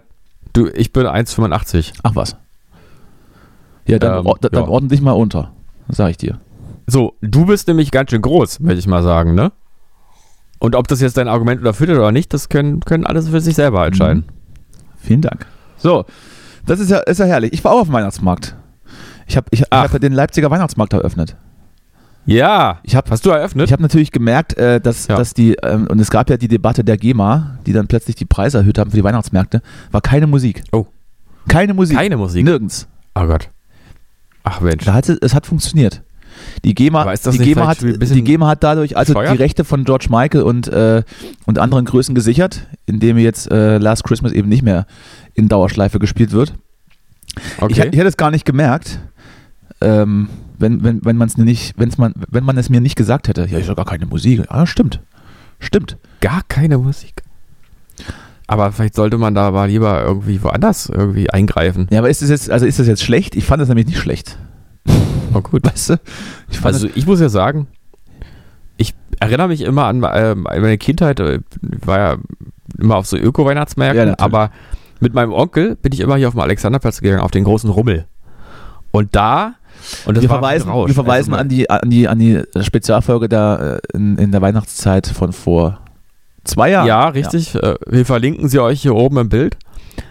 du, ich bin 1,85. Ach was. Ja, dann, Ähm, or- dann ja. ordne dich mal unter, sag ich dir. So, du bist nämlich ganz schön groß, möchte ich mal sagen, ne? Und ob das jetzt dein Argument unterfüttert oder nicht, das können, können alles für sich selber entscheiden. Vielen Dank. So, das ist ja, ist ja herrlich. Ich war auch auf dem Weihnachtsmarkt. Ich habe ich, ich Ach. hab ja den Leipziger Weihnachtsmarkt eröffnet. Ja, Ich habe hast du eröffnet? ich hab natürlich gemerkt, äh, dass, Ja. dass die, ähm, und es gab ja die Debatte der GEMA, die dann plötzlich die Preise erhöht haben für die Weihnachtsmärkte, war keine Musik. Oh. Keine Musik. Keine Musik. Nirgends. Oh Gott. Ach Mensch. Da hat es, es hat funktioniert. Die GEMA, die, GEMA hat, die GEMA hat dadurch also bescheuert? die Rechte von George Michael und, äh, und anderen Größen gesichert, indem jetzt äh, Last Christmas eben nicht mehr in Dauerschleife gespielt wird. Ich, Okay. ich hätte es gar nicht gemerkt, ähm, wenn, wenn, wenn, man's nicht, wenn's man, wenn man es mir nicht gesagt hätte. Ja, ist doch gar keine Musik. Ah, stimmt. Stimmt. Gar keine Musik. Aber vielleicht sollte man da mal lieber irgendwie woanders irgendwie eingreifen. Ja, aber ist das jetzt, also ist das jetzt schlecht? Ich fand das nämlich nicht schlecht. Oh gut. Weißt du? Ich Also ich muss ja sagen, ich erinnere mich immer an, ähm, meine Kindheit, äh, ich war ja immer auf so Ja, Öko-Weihnachtsmärkten, natürlich. aber mit meinem Onkel bin ich immer hier auf dem Alexanderplatz gegangen, auf den großen Rummel. Und da, und wir verweisen, Rausch. wir verweisen Also, an, die, an, die, an die Spezialfolge da äh, in, in der Weihnachtszeit von vor zwei Jahren. Ja, richtig. Äh, Wir verlinken sie euch hier oben im Bild.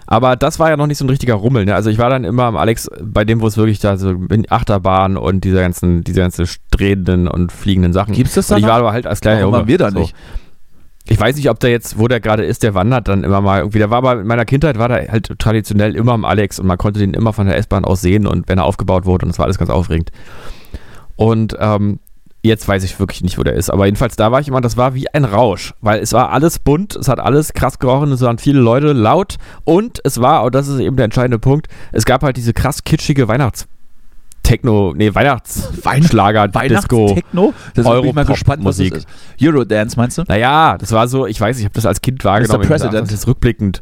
Aber das war ja noch nicht so ein richtiger Rummel. Ne? Also ich war dann immer am Alex, bei dem, wo es wirklich da so in Achterbahn und diese ganzen, diese ganzen drehenden und fliegenden Sachen. Gibt's das da und ich war aber halt als kleiner Warum Junge. waren wir da so. Ich weiß nicht, ob der jetzt, wo der gerade ist, der wandert dann immer mal irgendwie. Der war aber in meiner Kindheit war der halt traditionell immer am Alex und man konnte den immer von der S-Bahn aus sehen und wenn er aufgebaut wurde und das war alles ganz aufregend. Und ähm, Jetzt weiß ich wirklich nicht, wo der ist. Aber jedenfalls, da war ich immer, das war wie ein Rausch. Weil es war alles bunt, es hat alles krass gerochen, es waren viele Leute laut. Und es war, und das ist eben der entscheidende Punkt, es gab halt diese krass kitschige Weihnachts- Techno, nee, Weihnachtsschlager, Disco. Techno? Das bin ich mal gespannt, was das Musik. ist. Eurodance, meinst du? Naja, das war so, ich weiß, ich habe das als Kind wahrgenommen. dachte, President. Das ist rückblickend.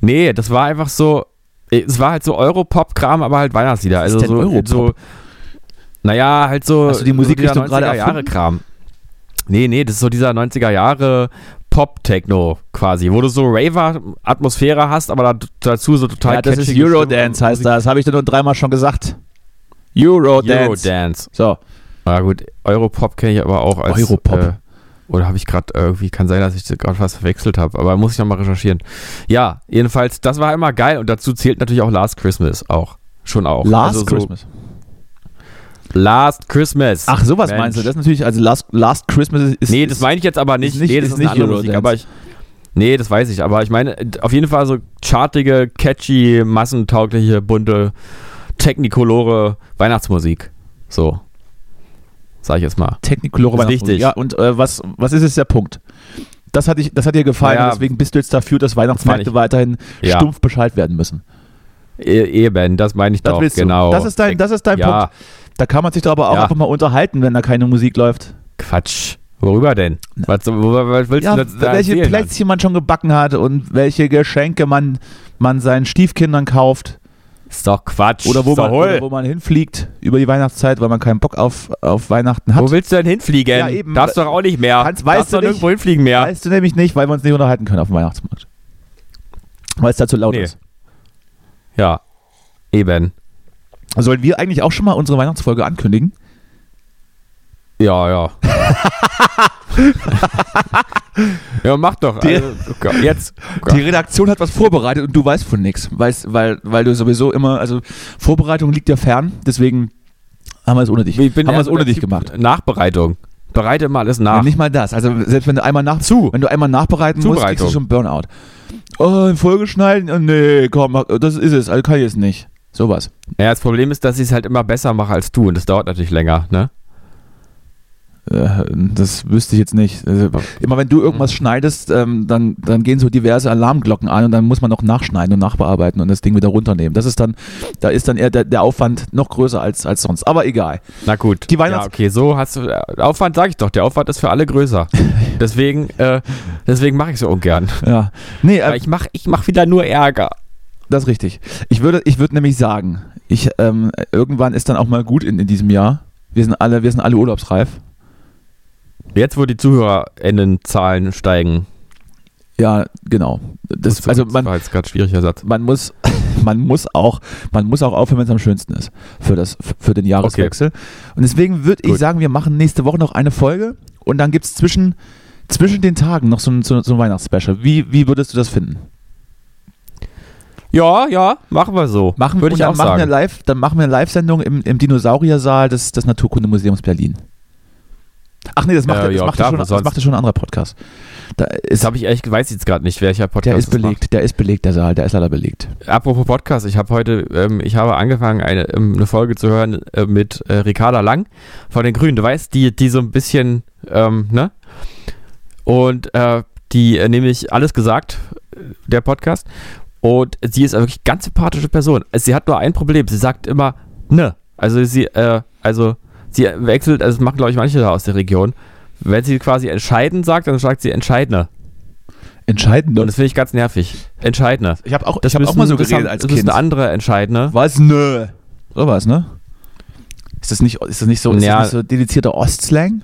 Nee, das war einfach so, es war halt so Europop-Kram, aber halt Weihnachtslieder. Also so, Europop? so, naja, halt so. Hast du die Musikrichtung so gerade 90er Jahre? Kram. Nee, nee, das ist so dieser 90er Jahre Pop-Techno quasi, wo du so Raver-Atmosphäre hast, aber da, dazu so total Ja, das ist Eurodance, heißt das. Das habe ich dir nur dreimal schon gesagt. Eurodance. Eurodance. So. Na gut, Europop kenne ich aber auch als. Europop. Äh, oder habe ich gerade irgendwie, kann sein, dass ich gerade was verwechselt habe, aber muss ich nochmal recherchieren. Ja, jedenfalls, das war immer geil und dazu zählt natürlich auch Last Christmas auch. Schon auch. Last Also so Christmas. Last Christmas. Ach, sowas Mensch. meinst du? Das ist natürlich, also Last, Last Christmas ist. nee, das meine ich jetzt aber nicht. nicht- nee, das ist ist, nicht andere Musik, Eurodance. aber ich. Nee, das weiß ich, aber ich meine, auf jeden Fall so chartige, catchy, massentaugliche, bunte, technikolore Weihnachtsmusik. So. Sag ich jetzt mal. Technicolore Weihnachtsmusik. richtig. Ja, und äh, was, was ist jetzt der Punkt? Das hat, dich, das hat dir gefallen, und deswegen bist du jetzt dafür, dass Weihnachtsmärkte weiterhin Ja. stumpf Bescheid werden müssen. E eben, das meine ich Das doch, genau. du. Das ist dein, das ist dein ja, Punkt. Da kann man sich doch aber auch Ja. einfach mal unterhalten, wenn da keine Musik läuft. Quatsch. Worüber denn? Was, was willst Ja, du da welche? Plätzchen man schon gebacken hat und welche Geschenke man, man seinen Stiefkindern kauft. Ist doch Quatsch. Oder wo, man, oder wo man hinfliegt über die Weihnachtszeit, weil man keinen Bock auf, auf Weihnachten hat. Wo willst du denn hinfliegen? Ja, eben. Darfst doch auch nicht mehr. Hans, weißt Darfst du nicht? nirgendwo hinfliegen mehr. Weißt du nämlich nicht, weil wir uns nicht unterhalten können auf dem Weihnachtsmarkt. Weil es da zu laut Nee. ist. Ja, eben. Sollen wir eigentlich auch schon mal unsere Weihnachtsfolge ankündigen? Ja, ja. ja, mach doch. Die- Also, okay, jetzt. Die Redaktion hat was vorbereitet und du weißt von nichts. Weißt, weil, weil du sowieso immer, also Vorbereitung liegt dir fern, deswegen haben wir es ohne dich. Ich bin haben wir es ohne dich gemacht. Nachbereitung. Bereite immer alles Ja, nach. nicht mal das. Also selbst wenn du einmal nach Zu. wenn du einmal nachbereiten musst, kriegst du schon Burnout. Oh, Folge schneiden? Oh, nee, komm, das ist es. Also kann ich jetzt nicht. Sowas. ja, das Problem ist, dass ich es halt immer besser mache als du und das dauert natürlich länger, ne? Äh, Das wüsste ich jetzt nicht. Also, immer wenn du irgendwas schneidest, ähm, dann, dann gehen so diverse Alarmglocken an und dann muss man noch nachschneiden und nachbearbeiten und das Ding wieder runternehmen. Das ist dann, da ist dann eher der, der Aufwand noch größer als, als sonst. Aber egal. Na gut. Die Weihnachts- ja, okay, so hast du. äh, Aufwand sag ich doch, der Aufwand ist für alle größer. deswegen äh, deswegen mache ich so ungern. Ja. Nee, äh, ich mache ich mach wieder nur Ärger. das ist richtig. Ich würde, ich würde nämlich sagen, ich, ähm, irgendwann ist dann auch mal gut in, in diesem Jahr. Wir sind alle, wir sind alle urlaubsreif. Jetzt, wo die ZuhörerInnen-Zahlen steigen. Ja, genau. Das, also man, war jetzt gerade ein schwieriger Satz. man muss, man muss auch, man muss auch aufhören, wenn es am schönsten ist für das, für den Jahreswechsel. Und deswegen würde ich sagen, wir machen nächste Woche noch eine Folge und dann gibt es zwischen, zwischen den Tagen noch so ein, so, so ein Weihnachtsspecial. Wie, wie würdest du das finden? Ja, ja, machen wir so. Machen Würde ich dann auch machen wir sagen. live, dann machen wir eine Live-Sendung im, im Dinosauriersaal des, des Naturkundemuseums Berlin. Ach nee, das macht, Äh, das ja, macht, klar, schon, das macht schon ein anderer Podcast. Da Das ist, habe ich echt, weiß jetzt gerade nicht, welcher Podcast der ist das belegt, der ist belegt, der Saal, der ist leider belegt. Apropos Podcast, ich habe heute, ähm, ich habe angefangen, eine, ähm, eine Folge zu hören äh, mit äh, Ricarda Lang von den Grünen. Du weißt, die, die so ein bisschen, ähm, ne? Und äh, die äh, nämlich alles gesagt, äh, der Podcast. Und sie ist eine wirklich ganz sympathische Person. Sie hat nur ein Problem. Sie sagt immer ne. Also sie, äh, also sie wechselt, also das machen glaube ich manche da aus der Region. Wenn sie quasi entscheiden sagt, dann sagt sie entscheidende. Entscheidend. Und das finde ich ganz nervig. Entscheidende. Ich habe auch, Das ich hab auch mal so das geredet haben- als das Kind. ist eine andere entscheidende. Was? Nö. Sowas, ne? Ist das nicht, ist das nicht so, ist Ja. das nicht so dedizierter Ostslang?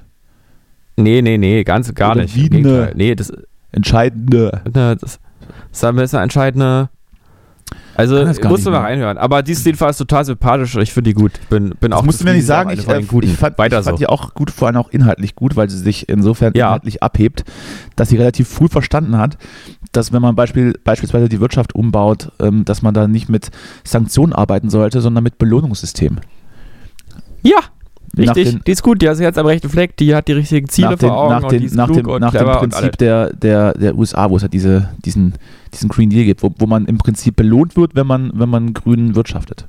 Nee, nee, nee, ganz gar Oder nicht. wie ne? Nee, das, Entscheidende. ne, das, das ist eine entscheidende. Also, musst du mal reinhören. Aber die ist jedenfalls total sympathisch. Ich finde die gut. Bin, bin Das auch musst du mir nicht sagen. Ich, äh, ich, fand, Weiter ich fand so. die auch gut, vor allem auch inhaltlich gut, weil sie sich insofern Ja. inhaltlich abhebt, dass sie relativ früh verstanden hat, dass wenn man Beispiel, beispielsweise die Wirtschaft umbaut, ähm, dass man da nicht mit Sanktionen arbeiten sollte, sondern mit Belohnungssystem. Ja, richtig. den- die ist gut. Die hat jetzt am rechten Fleck. Die hat die richtigen Ziele nach den, vor Augen. nach und den, die ist nach klug dem, und nach dem. Prinzip der, der, der USA, wo es halt diese, diesen, diesen Green Deal gibt, wo, wo man im Prinzip belohnt wird, wenn man, wenn man grün wirtschaftet.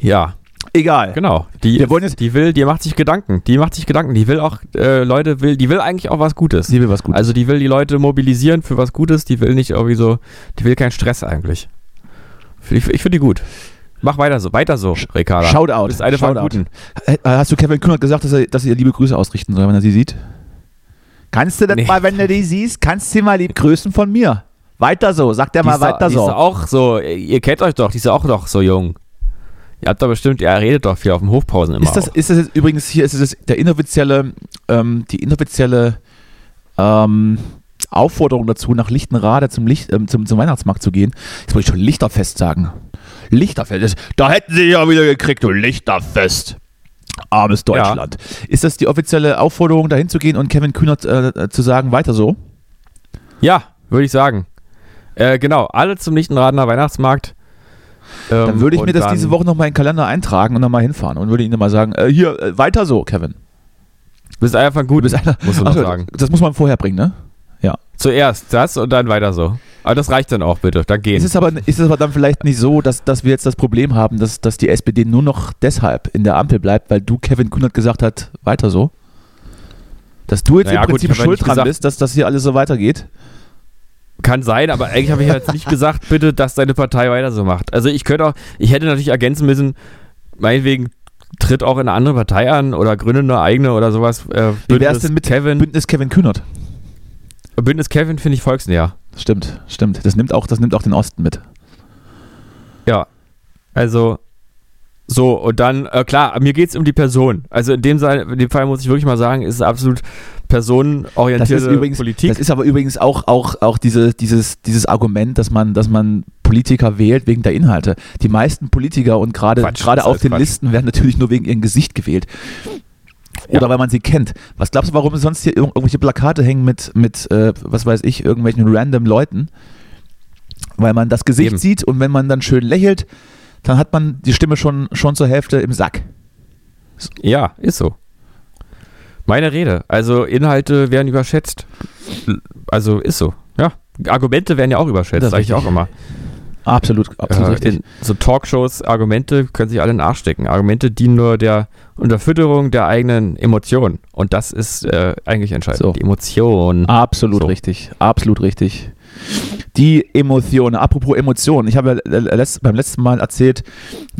Ja. Egal. Genau. Die, Wir wollen jetzt- die will, die macht sich Gedanken. Die macht sich Gedanken. Die will auch äh, Leute, will, die will eigentlich auch was Gutes. Sie will was Gutes. Also die will die Leute mobilisieren für was Gutes. Die will nicht irgendwie so, die will keinen Stress eigentlich. Ich, ich finde die gut. Mach weiter so, weiter so, Ricarda. Shoutout. Du bist eine von Shoutout. guten. Äh, Hast du Kevin Kühnert gesagt, dass er, dass er ihr liebe Grüße ausrichten soll, wenn er sie sieht? Kannst du das Nee. mal, wenn du die siehst, kannst du sie mal lieb grüßen von mir. Weiter so, sagt er Die mal ist weiter die so. Ist auch so, ihr kennt euch doch, die ist auch noch so jung. Ihr habt doch bestimmt, ihr redet doch viel auf dem Hofpausen immer. Ist das, auch. ist das jetzt übrigens hier, ist das der inoffizielle, ähm, die inoffizielle ähm, Aufforderung dazu, nach Lichtenrade zum, Licht, ähm, zum, zum Weihnachtsmarkt zu gehen? Jetzt wollte ich schon Lichterfest sagen. Lichterfest, da hätten sie ja wieder gekriegt, du Lichterfest. Armes Deutschland. Ist das die offizielle Aufforderung, dahin zu gehen und Kevin Kühnert äh, zu sagen, weiter so? Ja, würde ich sagen. Äh, genau, alle zum Lichtenradener Weihnachtsmarkt. Ähm, Dann würde ich mir das diese Woche noch mal in den Kalender eintragen und dann mal hinfahren und würde ihnen mal sagen, äh, hier, äh, weiter so, Kevin. Bist einfach gut, Du bist einer, musst du noch Ach so, sagen. Das muss man vorher bringen, ne? Zuerst das und dann weiter so. Aber das reicht dann auch bitte, dann gehen. Ist es aber, ist es aber dann vielleicht nicht so, dass, dass wir jetzt das Problem haben, dass, dass die SPD nur noch deshalb in der Ampel bleibt, weil du, Kevin Kühnert, gesagt hat, weiter so? Dass du jetzt Naja, im gut, Prinzip ja schuld dran gesagt- bist, dass das hier alles so weitergeht? Kann sein, aber eigentlich habe ich jetzt nicht gesagt, bitte, dass deine Partei weiter so macht. Also ich könnte auch, ich hätte natürlich ergänzen müssen, meinetwegen tritt auch in eine andere Partei an oder gründe eine eigene oder sowas. Äh, Wie wär's denn mit Kevin? Bündnis Kevin Kühnert. Bündnis Kevin finde ich volksnäher. Stimmt, stimmt. Das nimmt auch, das nimmt auch den Osten mit. Ja. Also, so, und dann, äh, klar, mir geht es um die Person. Also in dem, Fall- in dem Fall muss ich wirklich mal sagen, ist es absolut personenorientierte Das ist übrigens- Politik. Das ist aber übrigens auch, auch, auch diese, dieses, dieses Argument, dass man, dass man Politiker wählt wegen der Inhalte. Die meisten Politiker und gerade auf den Quatsch. Listen werden natürlich nur wegen ihrem Gesicht gewählt. Oder Ja. weil man sie kennt. Was glaubst du, warum sonst hier irg- irgendwelche Plakate hängen mit, mit äh, was weiß ich, irgendwelchen random Leuten? Weil man das Gesicht Eben. sieht und wenn man dann schön lächelt, dann hat man die Stimme schon, schon zur Hälfte im Sack. ja, ist so. Meine Rede. Also Inhalte werden überschätzt. Also ist so. Ja. Argumente werden ja auch überschätzt, sage ich auch immer. Absolut, absolut Äh, richtig. in so Talkshows, Argumente können sich alle in den Arsch stecken. Argumente dienen nur der Unterfütterung der eigenen Emotionen. Und das ist äh, eigentlich entscheidend. So. Die Emotion. Absolut So. richtig, absolut richtig. Die Emotionen, apropos Emotionen, ich habe beim letzten Mal erzählt,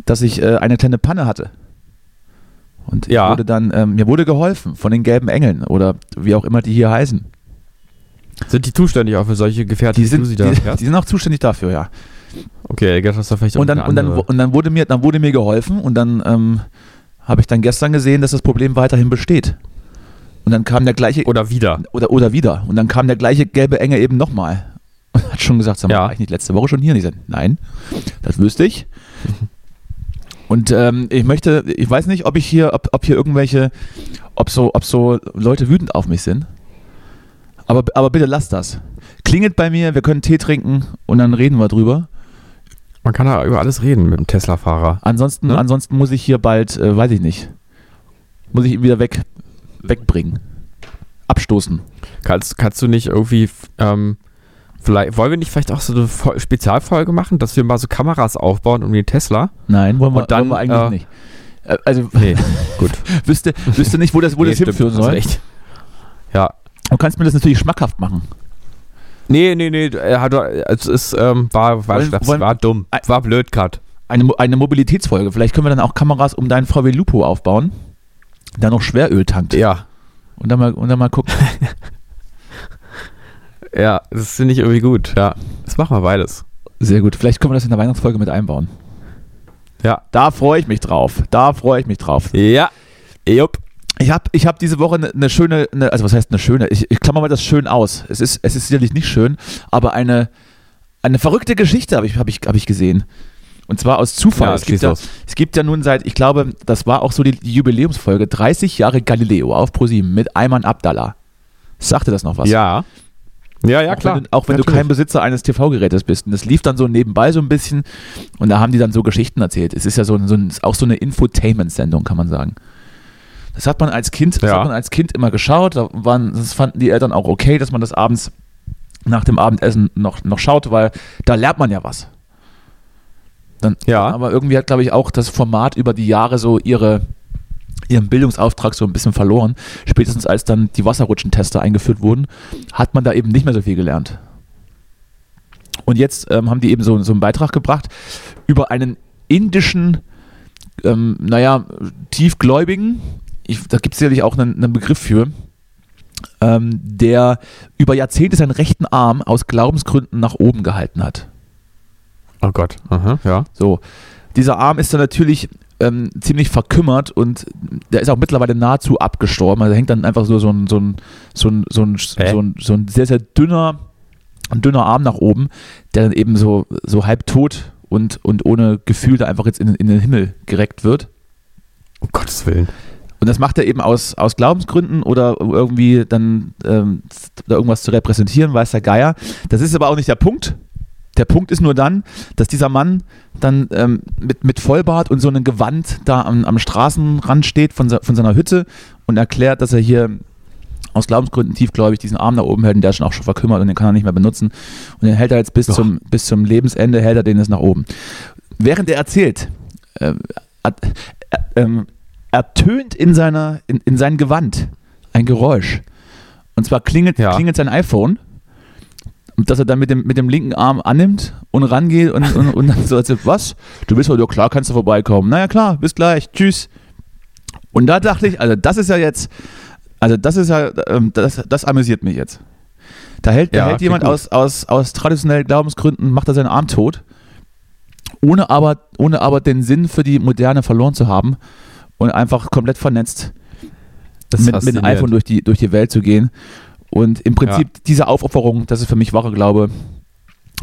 dass ich äh, eine kleine Panne hatte. Und ich Ja. wurde dann, ähm, mir wurde geholfen von den gelben Engeln oder wie auch immer die hier heißen. Sind die zuständig auch für solche Gefährten, Die sind, die, die sind auch zuständig dafür, ja. Okay, das doch vielleicht auch Und dann, und dann, und dann, wurde, mir, dann wurde mir geholfen und dann ähm, habe ich dann gestern gesehen, dass das Problem weiterhin besteht. Und dann kam der gleiche, Oder wieder. oder, oder wieder. Und dann kam der gleiche gelbe Engel eben nochmal. Und hat schon gesagt, sag mal, Ja. war ich nicht letzte Woche schon hier? Und ich sagte, nein, das wüsste ich. Und ähm, ich möchte, ich weiß nicht, ob ich hier, ob, ob hier irgendwelche, ob so, ob so Leute wütend auf mich sind. Aber, aber bitte lasst das. Klingelt bei mir, wir können Tee trinken und dann reden wir drüber. Man kann da über alles reden mit dem Tesla-Fahrer. Ansonsten, Ne? ansonsten muss ich hier bald, äh, weiß ich nicht, muss ich ihn wieder weg, wegbringen. Abstoßen. Kannst, kannst du nicht irgendwie, ähm, vielleicht, wollen wir nicht vielleicht auch so eine Fol- Spezialfolge machen, dass wir mal so Kameras aufbauen um den Tesla? Nein, wollen wir, dann, wollen wir eigentlich äh, nicht. Äh, Also, Nee, gut. wüsste, wüsste nicht, wo das, wo nee, das hinführen soll. Ja. Du kannst mir das natürlich schmackhaft machen. Nee, nee, nee, er hat, es ist, ähm, war, war, Wollen- Schnaps, wollen- war dumm, Ein- war blöd gerade. Eine, eine Mobilitätsfolge. Vielleicht können wir dann auch Kameras um deinen VW Lupo aufbauen, der noch Schweröl tankt. Ja, Und dann mal, und dann mal gucken. ja, das finde ich irgendwie gut, ja. Das machen wir beides. Sehr gut. Vielleicht können wir das in der Weihnachtsfolge mit einbauen. Ja. Da freue ich mich drauf. Da freue ich mich drauf. Ja, jupp. Ich habe ich hab diese Woche eine ne schöne, ne, also was heißt eine schöne? Ich, ich klammer mal das schön aus. Es ist, es ist sicherlich nicht schön, aber eine, eine verrückte Geschichte habe ich, hab ich, hab ich gesehen. Und zwar aus Zufall. Ja, es, gibt ja, es gibt ja nun seit, ich glaube, das war auch so die, die Jubiläumsfolge, 30 Jahre Galileo auf ProSieben mit Ayman Abdallah. Sagte das noch was? Ja. Ja, ja, auch klar. Wenn du, auch wenn du Natürlich. kein Besitzer eines TV-Gerätes bist. Und das lief dann so nebenbei so ein bisschen. Und da haben die dann so Geschichten erzählt. Es ist ja so, so auch so eine Infotainment-Sendung, kann man sagen. Das hat man als Kind, das Ja. hat man als Kind immer geschaut. Da waren, das fanden die Eltern auch okay, dass man das abends nach dem Abendessen noch, noch schaut, weil da lernt man ja was. Dann, Ja. Aber irgendwie hat, glaube ich, auch das Format über die Jahre so ihre, ihren Bildungsauftrag so ein bisschen verloren. Spätestens als dann die Wasserrutschentester eingeführt wurden, hat man da eben nicht mehr so viel gelernt. Und jetzt ähm, haben die eben so, so einen Beitrag gebracht über einen indischen, ähm, naja, tiefgläubigen, ich, da gibt es sicherlich auch einen, einen Begriff für, ähm, der über Jahrzehnte seinen rechten Arm aus Glaubensgründen nach oben gehalten hat. Oh Gott. Aha, ja. So, dieser Arm ist dann natürlich ähm, ziemlich verkümmert und der ist auch mittlerweile nahezu abgestorben. Also hängt dann einfach so, so, ein, so, ein, so, ein, so, ein, Hä? so, ein, so ein sehr, sehr dünner, ein dünner Arm nach oben, der dann eben so, so halb tot und, und ohne Gefühl da einfach jetzt in, in den Himmel gereckt wird. Um Gottes Willen. Und das macht er eben aus, aus Glaubensgründen oder um irgendwie dann ähm, da irgendwas zu repräsentieren, weiß der Geier. Das ist aber auch nicht der Punkt. Der Punkt ist nur dann, dass dieser Mann dann ähm, mit, mit Vollbart und so einem Gewand da am, am Straßenrand steht von, von seiner Hütte und erklärt, dass er hier aus Glaubensgründen tiefgläubig diesen Arm nach oben hält und der ist schon auch schon verkümmert und den kann er nicht mehr benutzen. Und den hält er jetzt bis, Doch. zum, bis zum Lebensende, hält er den jetzt nach oben. Während er erzählt, at- äh, ähm, ertönt in, seiner, in, in sein Gewand ein Geräusch. Und zwar klingelt, Ja. klingelt sein iPhone, dass er dann mit dem, mit dem linken Arm annimmt und rangeht und, und, und dann so was? Du bist heute, ja klar, kannst du vorbeikommen. Naja, klar, bis gleich, tschüss. Und da dachte ich, also das ist ja jetzt, also das ist ja, ähm, das, das amüsiert mich jetzt. Da hält, da Ja, hält jemand aus, aus, aus traditionellen Glaubensgründen, macht er seinen Arm tot, ohne aber, ohne aber den Sinn für die Moderne verloren zu haben und einfach komplett vernetzt Das mit, mit dem iPhone durch die, durch die Welt zu gehen. Und im Prinzip diese Aufopferung, das ist für mich wahre Glaube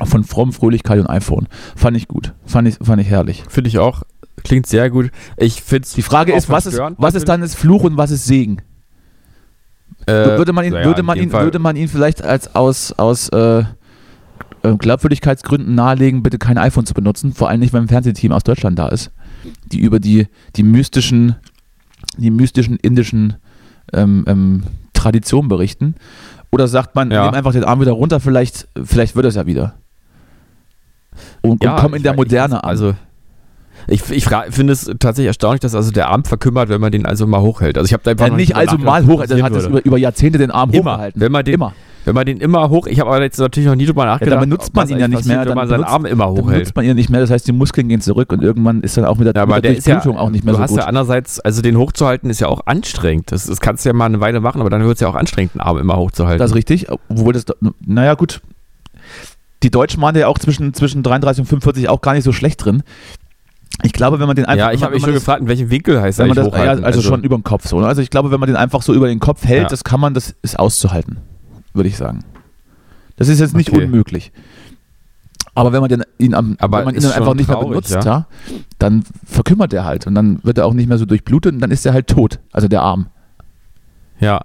von fromm Fröhlichkeit und iPhone. Fand ich gut. Fand ich, fand ich herrlich. Finde ich auch. Klingt sehr gut. Ich finde Die Frage ist, was ist, was ist dann das Fluch und was ist Segen? würde, man ihn, würde, man ihn, würde man ihn vielleicht als aus, aus äh, äh, Glaubwürdigkeitsgründen nahelegen, bitte kein iPhone zu benutzen, vor allem nicht, wenn ein Fernsehteam aus Deutschland da ist, die über die, die mystischen, die mystischen indischen ähm, ähm, Traditionen berichten. Oder sagt man, Ja. nimm einfach den Arm wieder runter, vielleicht, vielleicht wird es ja wieder. Und, und komm in ich- der ich- Moderne an. Also, ich, ich finde es tatsächlich erstaunlich, dass also der Arm verkümmert, wenn man den also mal hochhält. Also ich habe da einfach ja, nicht also mal was hoch, also passieren hat würde. über, über Jahrzehnte den Arm Immer, hochgehalten. wenn man den- Immer. Wenn man den immer hoch, ich habe aber jetzt natürlich noch nie drüber Ja, nachgedacht. dann benutzt man ihn ja nicht mehr. Dann wenn man seinen Arm immer Dann hochhält. benutzt man ihn nicht mehr, das heißt, die Muskeln gehen zurück und irgendwann ist dann auch mit der, Ja, aber mit der der ist ja, auch nicht mehr du so hast gut. ja andererseits, also den hochzuhalten ist ja auch anstrengend. Das, das kannst du ja mal eine Weile machen, aber dann wird es ja auch anstrengend, den Arm immer hochzuhalten. Das ist richtig, obwohl das, naja gut, die Deutschen waren ja auch zwischen, zwischen 33 und 45 auch gar nicht so schlecht drin. Ich glaube, wenn man den einfach, ja, ich habe mich schon das- gefragt, in welchem Winkel heißt eigentlich das, ja, hochhalten. also, schon über den Kopf so. Ne? Also ich glaube, wenn man den einfach so über den Kopf hält, Ja. das kann man, das ist auszuhalten, würde ich sagen. Das ist jetzt nicht Okay. unmöglich. Aber wenn man den, ihn, am, wenn man ihn einfach nicht mehr benutzt, ja. ja? dann verkümmert er halt und dann wird er auch nicht mehr so durchblutet und dann ist er halt tot, also der Arm. Ja,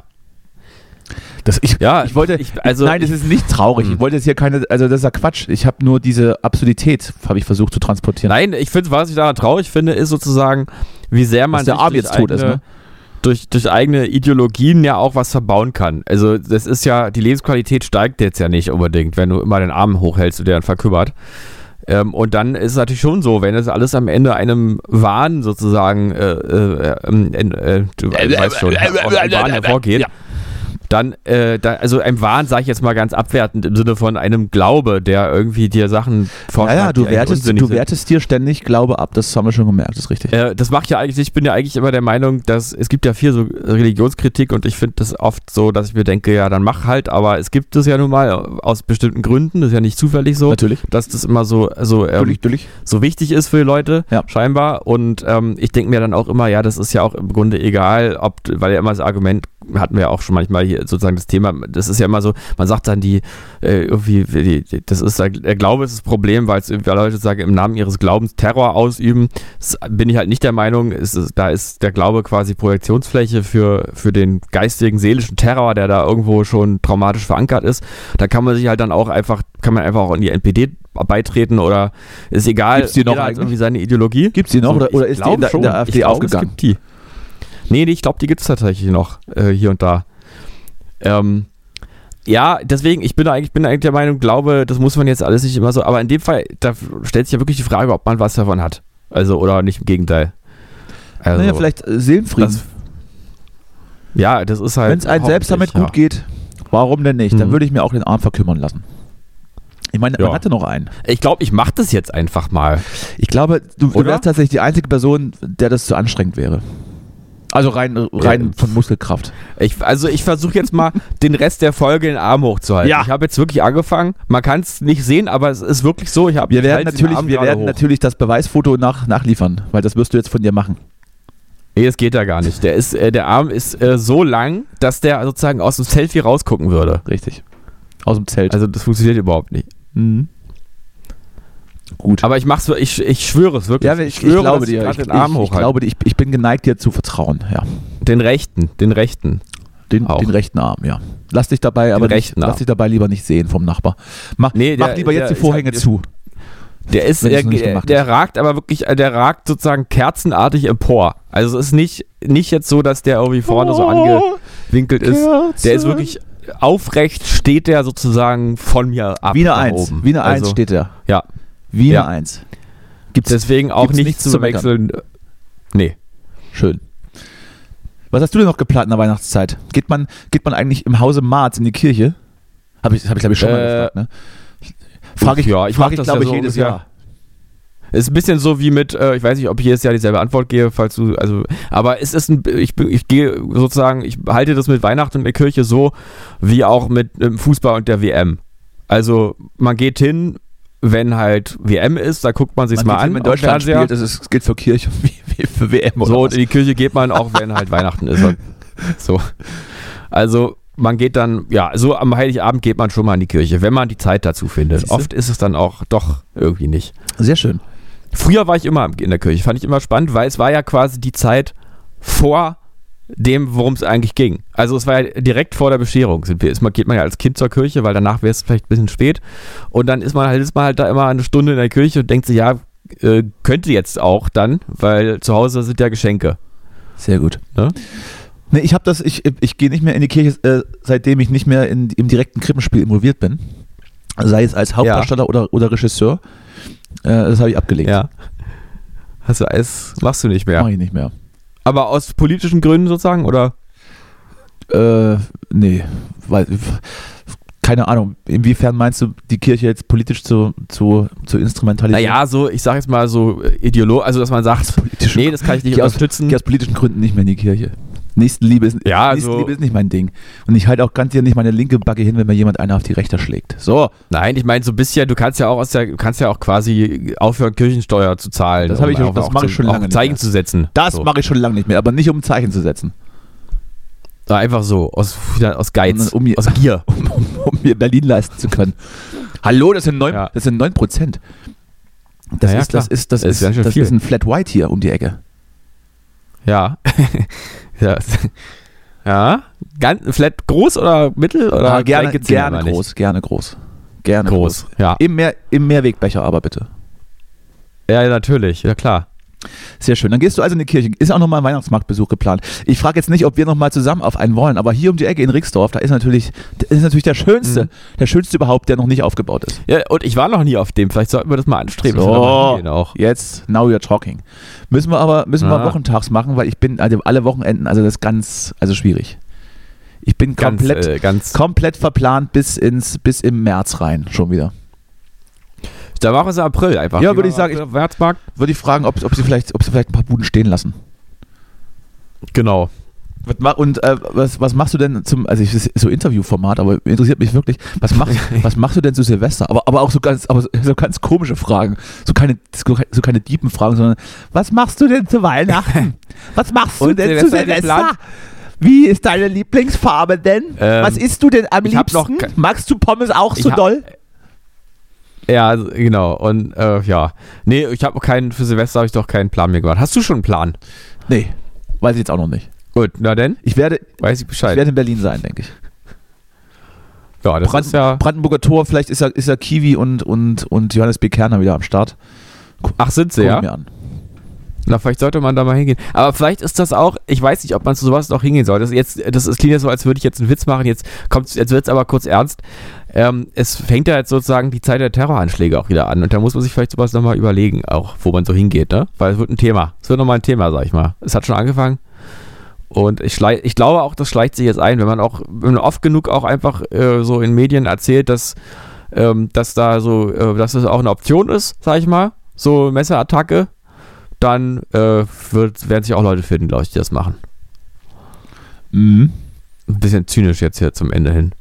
Das, ich, ja ich wollte, ich, also nein, das ist nicht traurig. Hm. Ich wollte jetzt hier keine, also das ist ja Quatsch. Ich habe nur diese Absurdität, habe ich versucht zu transportieren. Nein, ich finde, was ich daran traurig finde, ist sozusagen, wie sehr man Dass der Arm jetzt tot ist, ne? Durch, durch eigene Ideologien ja auch was verbauen kann. Also das ist ja, die Lebensqualität steigt jetzt ja nicht unbedingt, wenn du immer den Arm hochhältst und der dann verkümmert. Ähm, und dann ist es natürlich schon so, wenn das alles am Ende einem Wahn sozusagen, äh, äh, ähm, äh, du weißt schon, einem Wahn hervorgeht, Ja. Dann, äh, da, also einem Wahn sage ich jetzt mal ganz abwertend im Sinne von einem Glaube, der irgendwie dir Sachen vorschreibt, Naja, du wertest, du wertest dir ständig Glaube ab. Das haben wir schon gemerkt, das ist richtig. Äh, das mache ich ja eigentlich, ich bin ja eigentlich immer der Meinung, dass es gibt ja viel so Religionskritik und ich finde das oft so, dass ich mir denke, ja, dann mach halt, aber es gibt es ja nun mal aus bestimmten Gründen, das ist ja nicht zufällig so, Natürlich. dass das immer so, so, ähm, Natürlich, natürlich. so wichtig ist für die Leute, Ja. scheinbar. Und ähm, ich denke mir dann auch immer, ja, das ist ja auch im Grunde egal, ob, weil ja immer das Argument, hatten wir ja auch schon manchmal hier sozusagen das Thema, das ist ja immer so, man sagt dann die, äh, irgendwie, die, das ist, der Glaube ist das Problem, weil es weil Leute sagen, im Namen ihres Glaubens Terror ausüben. Das bin ich halt nicht der Meinung, ist, da ist der Glaube quasi Projektionsfläche für, für den geistigen, seelischen Terror, der da irgendwo schon traumatisch verankert ist. Da kann man sich halt dann auch einfach, kann man einfach auch in die NPD beitreten oder ist egal, Gibt's die noch jeder hat irgendwie seine Ideologie. Gibt es die noch So, oder, ich oder ist die in der, in der AfD glaub, aufgegangen? Es gibt die. Nee, nee, ich glaube, die gibt es tatsächlich noch äh, hier und da. Ähm, ja, deswegen, ich bin eigentlich, bin eigentlich der Meinung, glaube, das muss man jetzt alles nicht immer so, aber in dem Fall, da stellt sich ja wirklich die Frage, ob man was davon hat. Also, oder nicht im Gegenteil. Also, naja, vielleicht äh, Seelenfrieden. das, ja, das ist halt. Wenn es einem selbst damit gut geht, warum denn nicht? Dann Mhm. würde ich mir auch den Arm verkümmern lassen. Ich meine, Ja. man hatte noch einen. Ja. Ich glaube, ich mache das jetzt einfach mal. Ich glaube, du, du wärst tatsächlich die einzige Person, der das zu anstrengend wäre. Also rein, rein von Muskelkraft. Ich, also ich versuche jetzt mal den Rest der Folge den Arm hochzuhalten. Ja. Ich habe jetzt wirklich angefangen. Man kann es nicht sehen, aber es ist wirklich so. Ich hab, Wir werden natürlich, wir werden hoch. natürlich das Beweisfoto nach, nachliefern, weil das wirst du jetzt von dir machen. Nee, das geht da gar nicht. Der, ist, äh, der Arm ist äh, so lang, dass der sozusagen aus dem Selfie rausgucken würde. Richtig. Aus dem Zelt. Also das funktioniert überhaupt nicht. mhm. Gut. Aber ich mach's, ich, ich schwöre es wirklich. ja, ich, ich, schwöre, glaube dass dir. Ich, den Arm ich, ich, glaube, ich, ich bin geneigt, dir zu vertrauen. Ja. Den rechten, den rechten. Den, den rechten Arm, ja. Lass dich dabei, aber nicht, lass dich dabei lieber nicht sehen vom Nachbar. Mach, Nee, mach der- lieber der jetzt die Vorhänge halt- zu. Der ist, der, der, der ragt aber wirklich, äh, der ragt sozusagen kerzenartig empor. Also es ist nicht, nicht jetzt so, dass der irgendwie vorne so angewinkelt ist. Der ist wirklich aufrecht, steht der sozusagen von mir ab. Wie eine Eins. Oben. Wie eine Eins also, steht er. Ja, Wie Ja. eine Eins. Gibt's deswegen auch gibt's nicht nichts zu zu meckern. wechseln. Nee. Schön. Was hast du denn noch geplant in der Weihnachtszeit? Geht man, geht man eigentlich im Hause Marz in die Kirche? Habe ich, hab ich glaube ich, schon mal Äh, gefragt, ne? Frage ich, ja, ich frag ich das glaube ja ich, so jedes ungefähr. Jahr. Ist ein bisschen so wie mit, äh, ich weiß nicht, ob ich jedes Jahr dieselbe Antwort gebe, falls du, also, aber es ist ein, ich, ich gehe sozusagen, ich halte das mit Weihnachten und der Kirche so, wie auch mit dem Fußball und der WM. Also, man geht hin, wenn halt WM ist, da guckt man sich's Man mal an. wenn Deutschland spielt, das, ist, gilt für Kirche wie, wie für WM oder So, und was? in die Kirche geht man auch, wenn halt Weihnachten ist. So. Also, man geht dann, ja, so am Heiligabend geht man schon mal in die Kirche, wenn man die Zeit dazu findet. Siehste? Oft ist es dann auch doch irgendwie nicht. Sehr schön. Früher war ich immer in der Kirche, fand ich immer spannend, weil es war ja quasi die Zeit vor dem, worum es eigentlich ging. Also es war ja direkt vor der Bescherung. Sind wir, ist man, geht man ja als Kind zur Kirche, weil danach wäre es vielleicht ein bisschen spät. Und dann ist man halt, ist man halt da immer eine Stunde in der Kirche und denkt sich, ja, äh, könnte jetzt auch dann, weil zu Hause sind ja Geschenke. Sehr gut. Ne? Nee, ich habe das, ich, ich gehe nicht mehr in die Kirche, äh, seitdem ich nicht mehr in, im direkten Krippenspiel involviert bin. Sei es als Hauptdarsteller oder, oder Regisseur. Äh, das habe ich abgelegt. Ja. Also Eis machst du nicht mehr. Mache ich nicht mehr. Aber aus politischen Gründen sozusagen, oder? Äh, nee, weil, keine Ahnung, inwiefern meinst du, die Kirche jetzt politisch zu, zu, zu instrumentalisieren? Naja, so, ich sag jetzt mal so ideologisch, also dass man sagt, politisch. nee, das kann ich nicht Geh aus, unterstützen. geh aus politischen Gründen nicht mehr in die Kirche. Nächstenliebe ist, Ja, also- Nächstenliebe ist nicht mein Ding. Und ich halte auch ganz hier nicht meine linke Backe hin, wenn mir jemand einer auf die rechte schlägt. So, Nein, ich meine so ein bisschen, du kannst ja auch aus der, du kannst ja auch quasi aufhören, Kirchensteuer zu zahlen. Das hab ich auch- einfach das mach zu, ich schon lange nicht Zeichen zu setzen. das so. mache ich schon lange nicht mehr, aber nicht um ein Zeichen zu setzen. Ja, Einfach so, aus, aus Geiz, Um- um- aus Gier. um, um, um mir Berlin leisten zu können. Hallo, das sind 9, Ja. das sind 9 Prozent. Das, Na ja, ist, das ist, das Das ist ist, das viel. ist ein Flat White hier um die Ecke. Ja. ja. ja. Ganz, flat groß oder mittel oder Ah, gerne gerne groß, gerne groß. Gerne groß. Groß, ja. Im, Mehr, Im Mehrwegbecher aber bitte. Ja, natürlich, ja klar. Sehr schön. Dann gehst du also in die Kirche. Ist auch nochmal ein Weihnachtsmarktbesuch geplant. Ich frage jetzt nicht, ob wir nochmal zusammen auf einen wollen, aber hier um die Ecke in Rixdorf, da ist natürlich, ist natürlich der schönste, Mhm. der schönste überhaupt, der noch nicht aufgebaut ist. Ja, und ich war noch nie auf dem, vielleicht sollten wir das mal anstreben. wir hingehen auch. jetzt, now you're talking. Müssen wir aber, müssen wir Ah. wochentags machen, weil ich bin, also alle Wochenenden, also das ist ganz, also schwierig. Ich bin Ganz, komplett, äh, ganz komplett verplant bis ins, bis im März rein, schon wieder. Da machen wir es April einfach. Ja, würde ich sagen, ich, Weihnachtsmarkt. Würde ich fragen, ob, ob, sie vielleicht, ob sie vielleicht ein paar Buden stehen lassen. Genau. Und äh, was, was machst du denn zum, also ich, so Interviewformat, aber interessiert mich wirklich, was machst, was machst du denn zu Silvester? Aber, aber auch so ganz, aber so, ganz komische Fragen, so keine, so, keine diepen Fragen, sondern was machst du denn zu Weihnachten? Was machst du denn zu Silvester Silvester? geplant? Wie ist deine Lieblingsfarbe denn? Ähm, was isst du denn am liebsten? Magst du Pommes auch so doll? Ja, also, genau. Und äh, ja. Nee, ich habe keinen, für Silvester habe ich doch keinen Plan mehr gemacht. Hast du schon einen Plan? Nee, weiß ich jetzt auch noch nicht. Gut, na denn, Ich werde, weiß ich ich Bescheid. werde in Berlin sein, denke ich. ja, das Brand, ist ja. Brandenburger Tor, vielleicht ist ja, ist ja Kiwi und, und, und Johannes B. Kerner wieder am Start. Ach, sind sie, Guck ich ja? mir an. Na, vielleicht sollte man da mal hingehen. Aber vielleicht ist das auch, ich weiß nicht, ob man zu sowas noch hingehen soll. Das, jetzt, das ist, klingt ja so, als würde ich jetzt einen Witz machen. Jetzt, jetzt wird es aber kurz ernst. Ähm, es fängt ja jetzt sozusagen die Zeit der Terroranschläge auch wieder an. Und da muss man sich vielleicht sowas nochmal überlegen, auch wo man so hingeht, ne? Weil es wird ein Thema. Es wird nochmal ein Thema, sag ich mal. Es hat schon angefangen. Und ich, ich glaube auch, das schleicht sich jetzt ein, wenn man auch wenn man oft genug auch einfach äh, so in Medien erzählt, dass, ähm, dass da so, äh, dass das auch eine Option ist, sag ich mal, so Messerattacke, dann äh, wird, werden sich auch Leute finden, glaube ich, die das machen. Mhm. Ein bisschen zynisch jetzt hier zum Ende hin.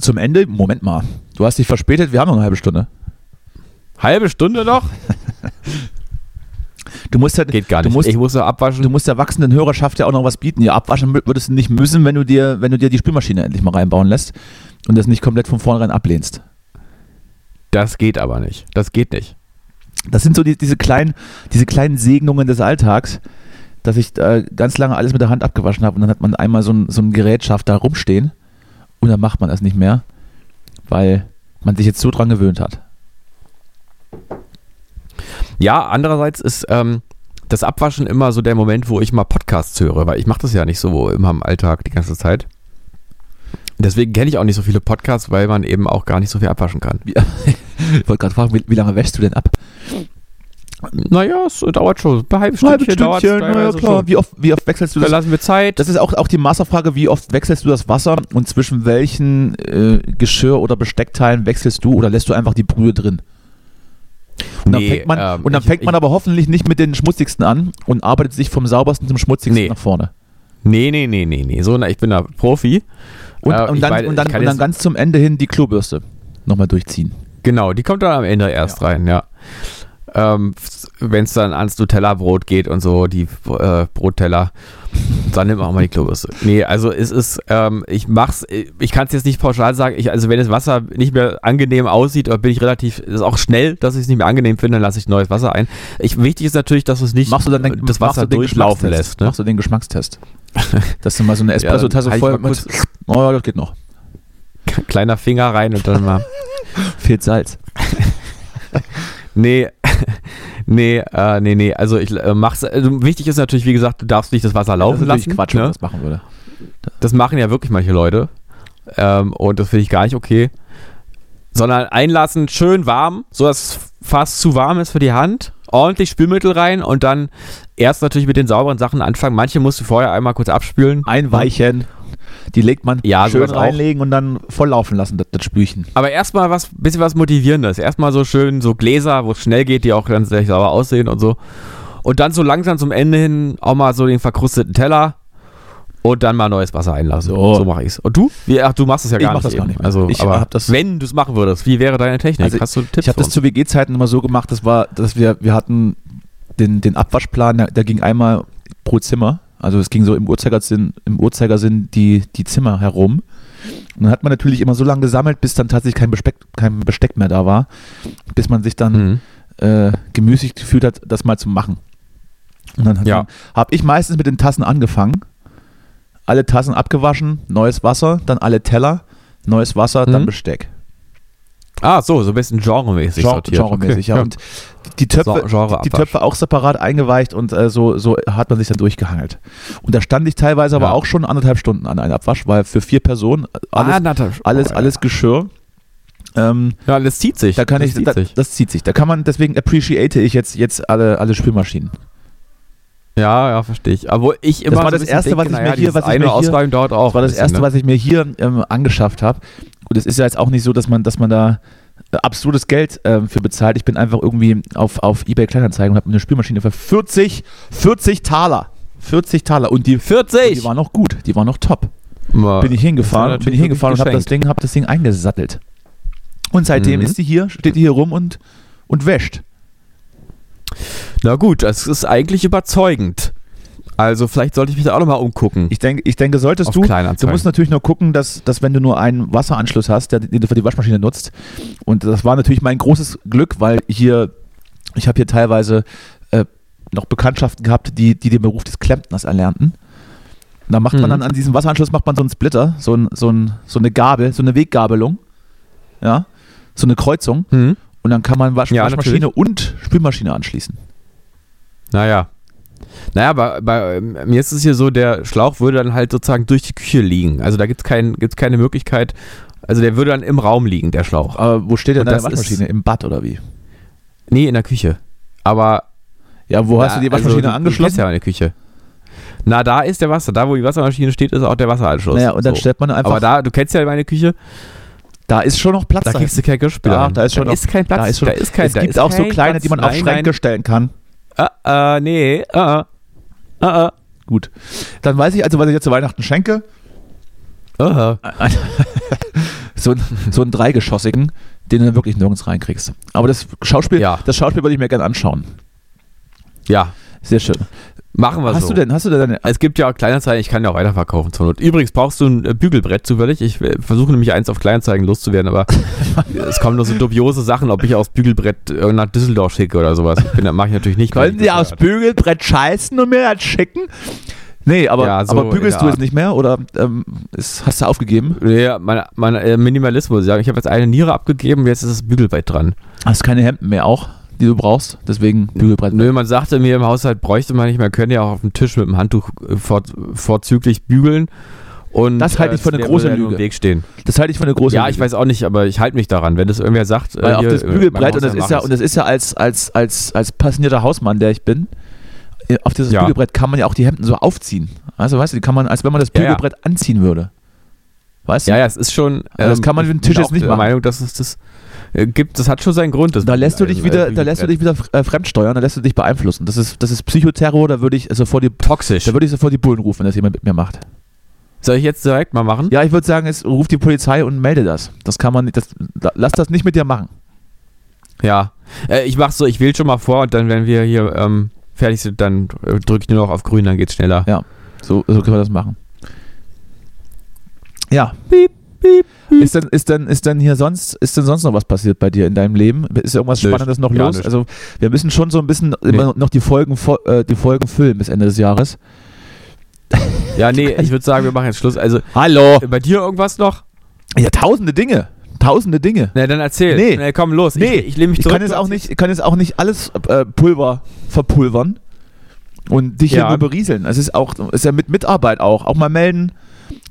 Zum Ende, Moment mal. Du hast dich verspätet, wir haben noch eine halbe Stunde. Halbe Stunde noch? Du musst ja, Geht gar du nicht. musst, ich muss ja abwaschen. du musst der wachsenden Hörerschaft ja auch noch was bieten. Ja, abwaschen würdest du nicht müssen, wenn du dir, wenn du dir die Spülmaschine endlich mal reinbauen lässt und das nicht komplett von vornherein ablehnst. das geht aber nicht. Das geht nicht. Das sind so die, diese, kleinen, diese kleinen Segnungen des Alltags, dass ich äh, ganz lange alles mit der Hand abgewaschen habe und dann hat man einmal so ein, so ein Gerätschaft da rumstehen und dann macht man es nicht mehr, weil man sich jetzt so dran gewöhnt hat. Ja, andererseits ist ähm, das Abwaschen immer so der Moment, wo ich mal Podcasts höre, weil ich mache das ja nicht so immer im Alltag die ganze Zeit. Deswegen kenne ich auch nicht so viele Podcasts, weil man eben auch gar nicht so viel abwaschen kann. Ich wollte gerade fragen, wie, wie lange wäschst du denn ab? Naja, es dauert schon. Ein halbes Halbe Stündchen dauert Stündchen, na ja, klar. Wie oft, wie oft wechselst du Da das? lassen wir Zeit. Das ist auch, auch die Masterfrage, wie oft wechselst du das Wasser und zwischen welchen äh, Geschirr- oder Besteckteilen wechselst du oder lässt du einfach die Brühe drin? Und dann Nee, fängt man, ähm, und dann ich- fängt man ich- aber hoffentlich nicht mit den schmutzigsten an und arbeitet sich vom saubersten zum schmutzigsten Nee. nach vorne. Nee, nee, nee, nee, nee. So, na, ich bin da Profi. Und, Äh, und, dann, weiß- und, dann, und dann ganz zum Ende hin die Klobürste nochmal durchziehen. Genau, die kommt dann am Ende erst rein, ja. Ähm, Wenn es dann ans Nutella-Brot geht und so, die äh, Brotteller, dann nimmt man auch mal die Klobürste. Nee, also es ist, ähm, ich mach's, ich kann es jetzt nicht pauschal sagen, ich, also wenn das Wasser nicht mehr angenehm aussieht, oder bin ich relativ, ist auch schnell, dass ich es nicht mehr angenehm finde, dann lasse ich neues Wasser ein. Ich, wichtig ist natürlich, dass es nicht Machst du dann den, das Wasser du den durchlaufen lässt. Ne? Machst du den Geschmackstest? Dass du mal so eine Espresso-Tasse halt voll mal mit. Oh, ja, das geht noch. Kleiner Finger rein und dann mal. Fehlt Salz. Nee, nee, äh, nee, nee. Also ich äh, mach's. Also wichtig ist natürlich, wie gesagt, du darfst nicht das Wasser laufen das ist lassen. Quatsch, wenn ne? man das machen würde. Das machen ja wirklich manche Leute. Ähm, und das finde ich gar nicht okay. Sondern einlassen, schön warm, so dass es fast zu warm ist für die Hand. Ordentlich Spülmittel rein und dann erst natürlich mit den sauberen Sachen anfangen. Manche musst du vorher einmal kurz abspülen. Einweichen. Die legt man Ja, schön reinlegen und dann voll laufen lassen, das, das Spülchen. Aber erstmal was, bisschen was Motivierendes. Erstmal so schön so Gläser, wo es schnell geht, die auch ganz sehr sauber aussehen und so. Und dann so langsam zum Ende hin auch mal so den verkrusteten Teller und dann mal neues Wasser einlassen. So. So, mache ich's. Und du? Wie, ach, du machst es ja Ich gar mach nicht. das gar eben. nicht mehr. Also, Ich aber das- wenn du es machen würdest, wie wäre deine Technik? Also Hast du Tipps Ich habe das zu WG-Zeiten immer so gemacht, das war, dass wir, wir hatten den, den Abwaschplan, der, der ging einmal pro Zimmer. Also es ging so im Uhrzeigersinn, im Uhrzeigersinn die, die Zimmer herum. Und dann hat man natürlich immer so lange gesammelt, bis dann tatsächlich kein Besteck, kein Besteck mehr da war, bis man sich dann Mhm. äh, gemüßigt gefühlt hat, das mal zu machen. Und dann Ja. habe ich meistens mit den Tassen angefangen, alle Tassen abgewaschen, neues Wasser, dann alle Teller, neues Wasser, dann Mhm. Besteck. Ah, so, so ein bisschen genremäßig Genre, sortiert. genremäßig, Okay, ja. Und die Töpfe, So- die. Töpfe auch separat eingeweicht und äh, so, so hat man sich dann durchgehangelt. Und da stand ich teilweise aber Ja. auch schon anderthalb Stunden an einem Abwasch, weil für vier Personen alles, ah, alles, oh, alles Geschirr. Ähm, Ja, das zieht sich. da kann das ich, Zieht da, sich. das zieht sich. Da kann man, deswegen appreciate ich jetzt, jetzt alle, alle Spülmaschinen. Ja, ja, verstehe ich. Aber ich immer war so ein das Erste, denke, was ich naja, mir hier- dieses was ich mir hier- dauert auch. Das war das bisschen, Erste, ne? was ich mir hier ähm, angeschafft habe. Und es ist ja jetzt auch nicht so, dass man, dass man da äh, absurdes Geld ähm, für bezahlt. Ich bin einfach irgendwie auf, auf Ebay Kleinanzeigen und habe eine Spülmaschine für 40, 40 Taler. 40 Taler. Und die, 40! die war noch gut, die war noch top. Mal- Bin ich das hingefahren, war bin ich hingefahren und habe das. Ding, hab das Ding eingesattelt. Und seitdem Mhm. ist die hier, steht die hier rum und, und wäscht. Na gut, das ist eigentlich überzeugend. Also vielleicht sollte ich mich da auch nochmal umgucken. Ich denke, ich denke solltest Auf du, du musst natürlich nur gucken, dass, dass wenn du nur einen Wasseranschluss hast, der, den du für die Waschmaschine nutzt, und das war natürlich mein großes Glück, weil hier, ich habe hier teilweise äh, noch Bekanntschaften gehabt, die, die den Beruf des Klempners erlernten. Und da macht man Mhm. dann an diesem Wasseranschluss macht man so einen Splitter, so, ein, so, ein, so eine Gabel, so eine Weggabelung, ja, so eine Kreuzung Hm? Und dann kann man Wasch Ja, Waschmaschine und Spülmaschine anschließen. Naja. Naja, bei, bei ähm, mir ist es hier so, der Schlauch würde dann halt sozusagen durch die Küche liegen. Also da gibt es kein, gibt's keine Möglichkeit. Also der würde dann im Raum liegen, der Schlauch. Aber wo steht denn deine ist- Waschmaschine? Im Bad oder wie? Nee, in der Küche. Aber. Ja, wo hast ja, du die also Waschmaschine Du angeschlossen? kennst ja in der Küche. Na, da ist der Wasser. Da, wo die Wassermaschine steht, ist auch der Wasseranschluss. Naja, und dann So. stellt man einfach. Aber da, du kennst ja meine Küche, da ist schon noch Platz. da kriegst du kein Geschirrspüler. Ja, hin. da ist schon noch- ist kein Platz. da ist schon- da ist kein, es da gibt ist auch so kleine, Platz. die man auf Nein, Schränke nein. stellen kann. Ah, äh, nee, äh, äh, äh, Gut. Dann weiß ich also, was ich jetzt zu Weihnachten schenke. äh. So, ein- so einen dreigeschossigen, den du dann wirklich nirgends reinkriegst. Aber das Schauspiel, Ja. das Schauspiel würde ich mir gerne anschauen. Ja, Sehr schön. Machen wir Hast so. du denn, hast du denn deine, Es gibt ja auch Kleinanzeigen, ich kann ja auch weiterverkaufen zur Not. Übrigens brauchst du ein äh, Bügelbrett zufällig. Ich äh, versuche nämlich eins auf Kleinanzeigen loszuwerden, aber es kommen nur so dubiose Sachen, ob ich aus Bügelbrett nach Düsseldorf schicke oder sowas. Ich bin, mache ich natürlich nicht. können ich Sie das aus Bügelbrett scheißen und mir das schicken? Nee, aber, Ja, so aber bügelst du es nicht mehr oder ähm, ist, hast du aufgegeben? Ja, mein, mein äh, Minimalismus. Ich habe jetzt eine Niere abgegeben, jetzt ist das Bügelbrett dran. Hast keine Hemden mehr auch, die du brauchst? Deswegen Bügelbrett. Nö, man sagte mir im Haushalt bräuchte man nicht mehr, können ja auch auf dem Tisch mit dem Handtuch äh, vor, vorzüglich bügeln. Und, Das halte ich für eine große ja Lüge. Weg stehen. Das halte ich für eine große ja, Lüge. ich weiß auch nicht, aber ich halte mich daran. Wenn das irgendwer sagt, äh, Weil auf hier, das äh, Bügelbrett, und das ist ja, und das ist ja als, als, als, als passionierter Hausmann, der ich bin, äh, auf dieses Ja. Bügelbrett kann man ja auch die Hemden so aufziehen. Also weißt du, die kann man, als wenn man das Ja, ja. Bügelbrett anziehen würde. Weißt du? Ja, ja, es ist schon. ähm, das kann man mit dem Tisch jetzt nicht der machen. Meinung, dass es das äh, gibt. Das hat schon seinen Grund. Das Da lässt du dich äh, wieder, äh, da lässt du dich wieder äh, fremdsteuern, da lässt du dich beeinflussen. Das ist, das ist Psychoterror, da würde ich sofort die, toxisch. da würde ich sofort die Bullen rufen, wenn das jemand mit mir macht. Soll ich jetzt direkt mal machen? Ja, ich würde sagen, es ruft die Polizei und melde das. Das kann man nicht, das, da, lass das nicht mit dir machen. Ja. Äh, ich mach's so, ich wähle schon mal vor und dann, wenn wir hier ähm, fertig sind, dann äh, drücke ich nur noch auf grün, dann geht's schneller. Ja. So, so können wir das machen. Ja. Piep, piep, piep. Ist denn, ist, denn, ist denn hier sonst, ist denn sonst noch was passiert bei dir in deinem Leben? Ist irgendwas Nö, Spannendes noch los? nicht. Also wir müssen schon so ein bisschen Nee. immer noch die Folgen, äh, die Folgen füllen bis Ende des Jahres. Ja, nee, ich würde sagen, wir machen jetzt Schluss. Also, Hallo! äh, bei dir irgendwas noch? Ja, tausende Dinge. Tausende Dinge. Na, dann erzähl. Nee. Na, komm, los. Nee, ich, ich lehne mich Ich zurück. kann jetzt auch nicht, ich kann jetzt auch nicht alles äh, Pulver verpulvern und dich Ja. hier nur berieseln. Es ist auch, ist ja mit Mitarbeit auch. Auch mal melden.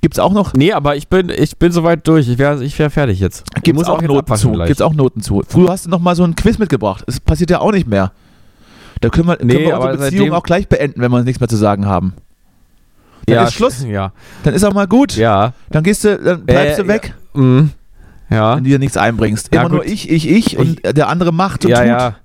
Gibt es auch noch, Nee, aber ich bin, ich bin soweit durch. Ich wäre ich wär fertig jetzt. Ich gibt's muss auch jetzt Noten zu? gleich. Gibt's auch Noten zu? Früher hast du noch mal so ein Quiz mitgebracht. Es passiert ja auch nicht mehr. Da können wir, Nee, können wir unsere Beziehung auch gleich beenden, wenn wir nichts mehr zu sagen haben. Dann ja, ist Schluss. Ja. Dann ist auch mal gut. Ja. Dann gehst du, dann bleibst Äh, du weg, Mhm. Ja. wenn du dir nichts einbringst. Ja, Immer nur gut. ich, ich, ich und der andere macht und Ja, tut. ja.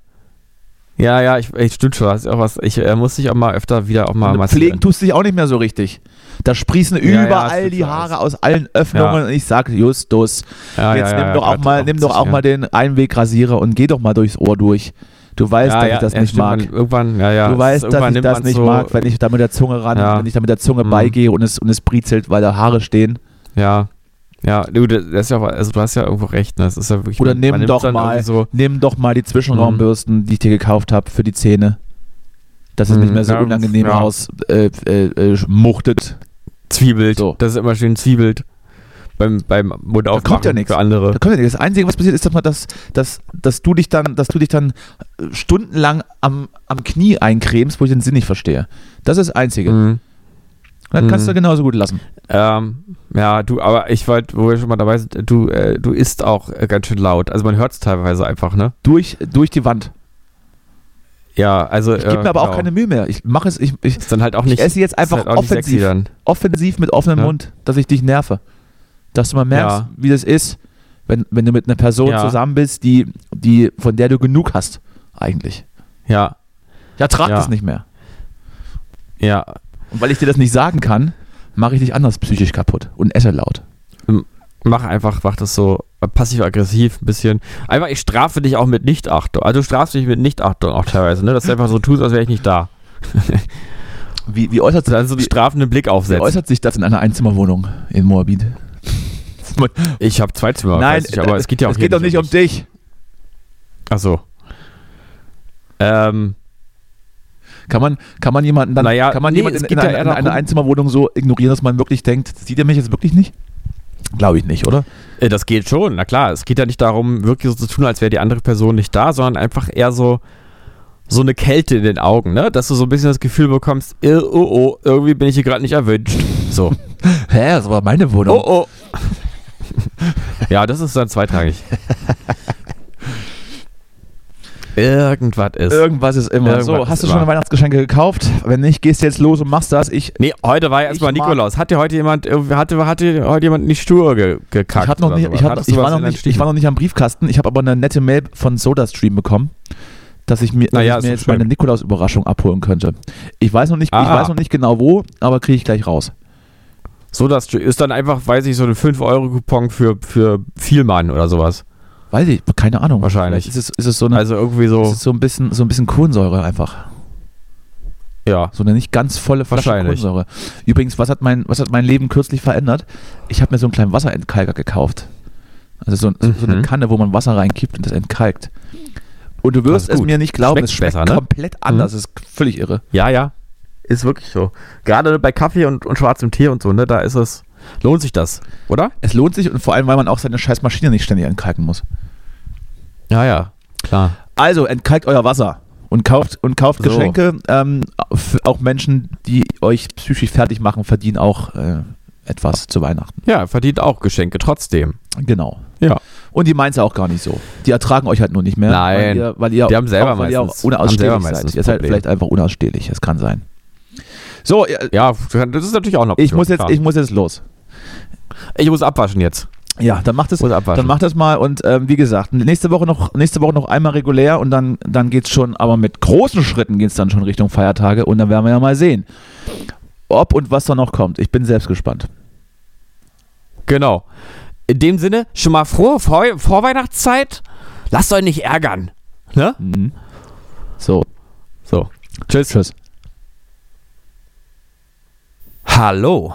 Ja, ja, ich, ich stimmt schon. Das ist auch was. Ich äh, muss dich auch mal öfter wieder auch mal Und pflegen tust du dich auch nicht mehr so richtig. Da sprießen Ja, ja, überall stimmt die Haare aus allen Öffnungen Ja. und ich sage, Justus, Ja, jetzt ja, nimm ja, doch ja, auch mal, nimm doch auch ja. mal den Einwegrasierer und geh doch mal durchs Ohr durch. Du weißt, ja, dass ja, ich das ja, nicht mag. Man, irgendwann, ja, ja. du weißt, dass ich das nicht so, mag, wenn ich da mit der Zunge ran, Ja. wenn ich da mit der Zunge Mhm. beigehe und es, und es briezelt, weil da Haare stehen. Ja. Ja, du, das ist ja, also du hast ja irgendwo recht, ne? Das ist ja wirklich. Oder nimm doch mal, So, nimm doch mal die Zwischenraumbürsten, die ich dir gekauft habe für die Zähne. Dass es Mhm, nicht mehr so ja, unangenehm ja. aus äh, äh, äh, muchtet. Zwiebelt. So. Das ist immer schön Zwiebelt. Beim, beim Mund Da kommt ja nichts. für andere. Da kommt ja nicht. Das Einzige, was passiert, ist, dass, man das, dass, dass du dich dann, dass du dich dann äh, stundenlang am, am Knie eincremst, wo ich den Sinn nicht verstehe. Das ist das Einzige. Mhm. Dann kannst du Mhm. genauso gut lassen. Ähm, ja, du, aber ich wollte, wo wir schon mal dabei sind, du, äh, du isst auch äh, ganz schön laut. Also man hört es teilweise einfach, ne? Durch, durch die Wand. Ja, also. Ich gebe mir aber auch keine Mühe mehr. Ich mache es, ich, ich, Ist dann halt auch nicht. ich esse jetzt einfach halt offensiv, offensiv mit offenem Ja. Mund, dass ich dich nerve. Dass du mal merkst, Ja. wie das ist, wenn, wenn du mit einer Person Ja. zusammen bist, die, die, von der du genug hast, eigentlich. Ja, Ja, trag Ja. das nicht mehr. ja. Und weil ich dir das nicht sagen kann, mache ich dich anders psychisch kaputt und esse laut. Mach einfach, mach das so passiv-aggressiv ein bisschen. Einfach, ich strafe dich auch mit Nichtachtung. Also du strafst dich mit Nichtachtung auch teilweise, ne? Dass du einfach so tust, als wäre ich nicht da. Wie, wie, äußert, Dann so einen wie, strafenden Blick wie aufsetzt. äußert sich das in einer Einzimmerwohnung in Moabit? Ich habe zwei Zimmer, Nein, weiß ich, aber es geht ja auch es geht doch nicht um mich. dich. Ach so. Ähm, Kann man, kann man jemanden dann, Naja, kann man nee, jemanden in, in, eher in einer Einzimmerwohnung so ignorieren, dass man wirklich denkt, sieht er mich jetzt wirklich nicht? Glaube ich nicht, oder? äh, das geht schon, na klar. Es geht ja nicht darum, wirklich so zu tun, als wäre die andere Person nicht da, sondern einfach eher so, so eine Kälte in den Augen, ne? Dass du so ein bisschen das Gefühl bekommst, äh, oh, oh, irgendwie bin ich hier gerade nicht erwünscht. So. Hä, das war meine Wohnung. Oh, oh. ja, das ist dann zweitrangig. Irgendwas ist. Irgendwas ist immer. Irgendwas so, hast du schon Weihnachtsgeschenke gekauft? Wenn nicht, gehst du jetzt los und machst das. Ich, Nee, heute war ja erstmal Nikolaus. Hat dir heute jemand, hatte, hatte heute jemand in die Stur ge, gekackt? ich, hab noch nicht, ich, hab, ich, war noch nicht, ich war noch nicht am Briefkasten. Ich habe aber eine nette Mail von SodaStream bekommen, dass ich mir, dass Na ja, ich mir jetzt schön. meine Nikolaus-Überraschung abholen könnte. Ich weiß noch nicht, ich weiß noch nicht genau wo, aber kriege ich gleich raus. So, das ist dann einfach, weiß ich, so ein 5-Euro-Coupon für, für Vielmann oder sowas. Weiß ich, keine Ahnung. Wahrscheinlich. Vielleicht Ist es, ist es so eine, Also irgendwie ist so, es so ein bisschen, so ein bisschen Kohlensäure einfach. ja. So eine nicht ganz volle Flasche Wahrscheinlich. Kohlensäure. Übrigens, was hat mein, was hat mein Leben kürzlich verändert? Ich habe mir so einen kleinen Wasserentkalker gekauft. Also so, so eine Mhm. Kanne, wo man Wasser reinkippt und das entkalkt. Und du Das wirst ist es mir nicht glauben, Schmeckt es schmeckt besser, ne? komplett anders. Es ist völlig irre. Ja, ja. Ist wirklich so. Gerade bei Kaffee und, und schwarzem Tee und so, ne, da ist es, lohnt sich das, oder? Es lohnt sich und vor allem, weil man auch seine scheiß Maschine nicht ständig entkalken muss. Ja, ja, klar. Also, entkalkt euer Wasser und kauft, und kauft So. Geschenke. Ähm, auch Menschen, die euch psychisch fertig machen, verdienen auch äh, etwas zu Weihnachten. Ja, verdient auch Geschenke trotzdem. Genau. Ja. Und die meint es auch gar nicht so. Die ertragen euch halt nur nicht mehr. Nein. Weil ihr, weil ihr Die haben selber auch, weil ihr auch meistens- haben selber unausstehlich meistens seid. Ihr seid vielleicht einfach unausstehlich. Das kann sein. So, Ja, das ist natürlich auch noch. ich muss, jetzt, ich muss jetzt los. Ich muss abwaschen jetzt. Ja, dann macht es, abwaschen. dann macht das mal und ähm, wie gesagt, nächste Woche noch, nächste Woche noch einmal regulär und dann, dann geht's schon, aber mit großen Schritten geht's dann schon Richtung Feiertage und dann werden wir ja mal sehen, ob und was da noch kommt. Ich bin selbst gespannt. Genau. In dem Sinne, schon mal frohe Vor Vorweihnachtszeit. Lasst euch nicht ärgern. Ne? Mhm. So, So. Tschüss. tschüss. Hallo.